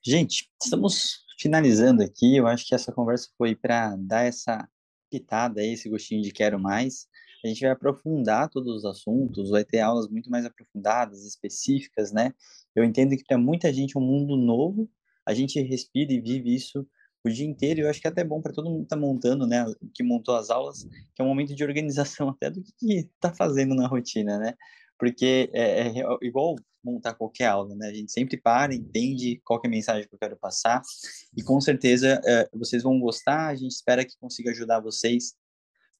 Gente, estamos finalizando aqui. Eu acho que essa conversa foi para dar essa pitada aí, esse gostinho de quero mais. A gente vai aprofundar todos os assuntos, vai ter aulas muito mais aprofundadas, específicas, né? Eu entendo que para muita gente é um mundo novo, a gente respira e vive isso o dia inteiro. Eu acho que é até bom para todo mundo que está montando, né? Que montou as aulas, que é um momento de organização até do que está fazendo na rotina, né? Porque é, é igual montar qualquer aula, né? A gente sempre para, entende qual é a mensagem que eu quero passar e com certeza é, vocês vão gostar. A gente espera que consiga ajudar vocês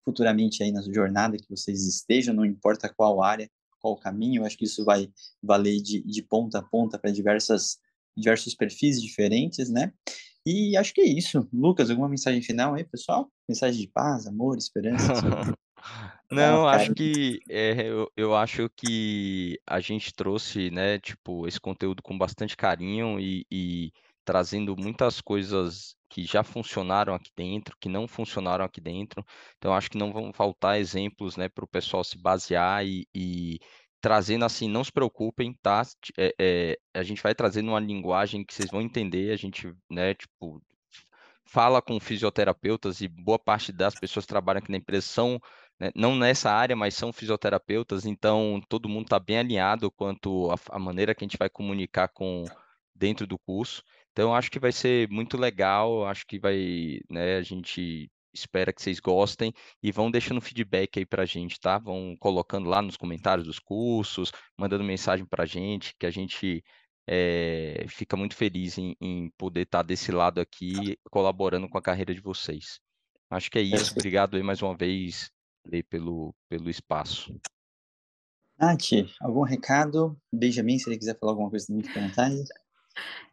futuramente aí na jornada que vocês estejam, não importa qual área, qual caminho. Eu acho que isso vai valer de, de ponta a ponta para diversas diversos perfis diferentes, né? E acho que é isso. Lucas, alguma mensagem final aí, pessoal? Mensagem de paz, amor, esperança? Não, acho que é, eu, eu acho que a gente trouxe, né, tipo, esse conteúdo com bastante carinho e, e trazendo muitas coisas que já funcionaram aqui dentro, que não funcionaram aqui dentro. Então, acho que não vão faltar exemplos, né, para o pessoal se basear e, e trazendo assim, não se preocupem, tá? É, é, a gente vai trazendo uma linguagem que vocês vão entender. A gente, né, tipo, fala com fisioterapeutas e boa parte das pessoas que trabalham aqui na empresa são né, não nessa área, mas são fisioterapeutas, então todo mundo está bem alinhado quanto à maneira que a gente vai comunicar com dentro do curso. Então, acho que vai ser muito legal, acho que vai, né, a gente espera que vocês gostem e vão deixando feedback aí para a gente, tá? Vão colocando lá nos comentários dos cursos, mandando mensagem para a gente, que a gente é, fica muito feliz em, em poder estar tá desse lado aqui, colaborando com a carreira de vocês. Acho que é isso. Obrigado aí mais uma vez pelo, pelo espaço. Nath, algum recado? Benjamin, se ele quiser falar alguma coisa também, fica à vontade.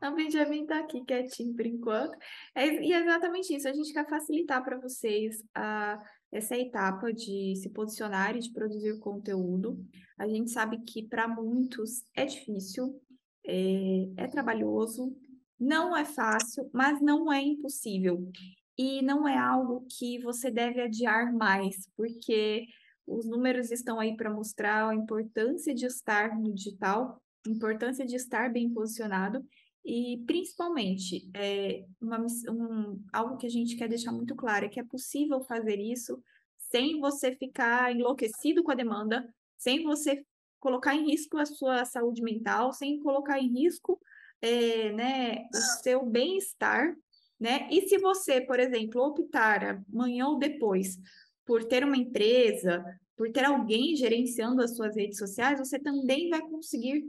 O Benjamin está aqui quietinho por enquanto. É, e é exatamente isso. A gente quer facilitar para vocês a, essa etapa de se posicionar e de produzir conteúdo. A gente sabe que para muitos é difícil, é, é trabalhoso, não é fácil, mas não é impossível e não é algo que você deve adiar mais, porque os números estão aí para mostrar a importância de estar no digital, importância de estar bem posicionado e principalmente é, uma, um, algo que a gente quer deixar muito claro é que é possível fazer isso sem você ficar enlouquecido com a demanda, sem você colocar em risco a sua saúde mental, sem colocar em risco é, né, o seu bem-estar né? E se você, por exemplo, optar amanhã ou depois por ter uma empresa, por ter alguém gerenciando as suas redes sociais, você também vai conseguir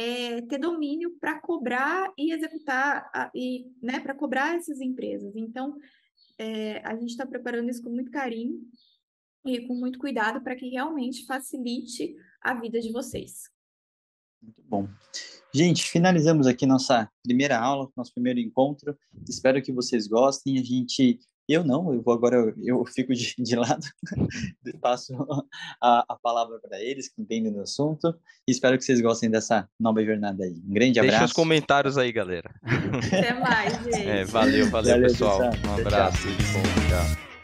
é, ter domínio para cobrar e executar a, e, né, para cobrar essas empresas. Então, é, a gente está preparando isso com muito carinho e com muito cuidado para que realmente facilite a vida de vocês. Muito bom. Gente, finalizamos aqui nossa primeira aula, nosso primeiro encontro. Espero que vocês gostem. A gente, eu não, eu vou agora, eu, eu fico de, de lado, passo a, a palavra para eles que entendem do assunto. E espero que vocês gostem dessa nova jornada aí. Um grande abraço. Deixa os comentários aí, galera. Até mais, gente. É, valeu, valeu, valeu pessoal. pessoal. Um abraço. Tchau. Bom, tchau.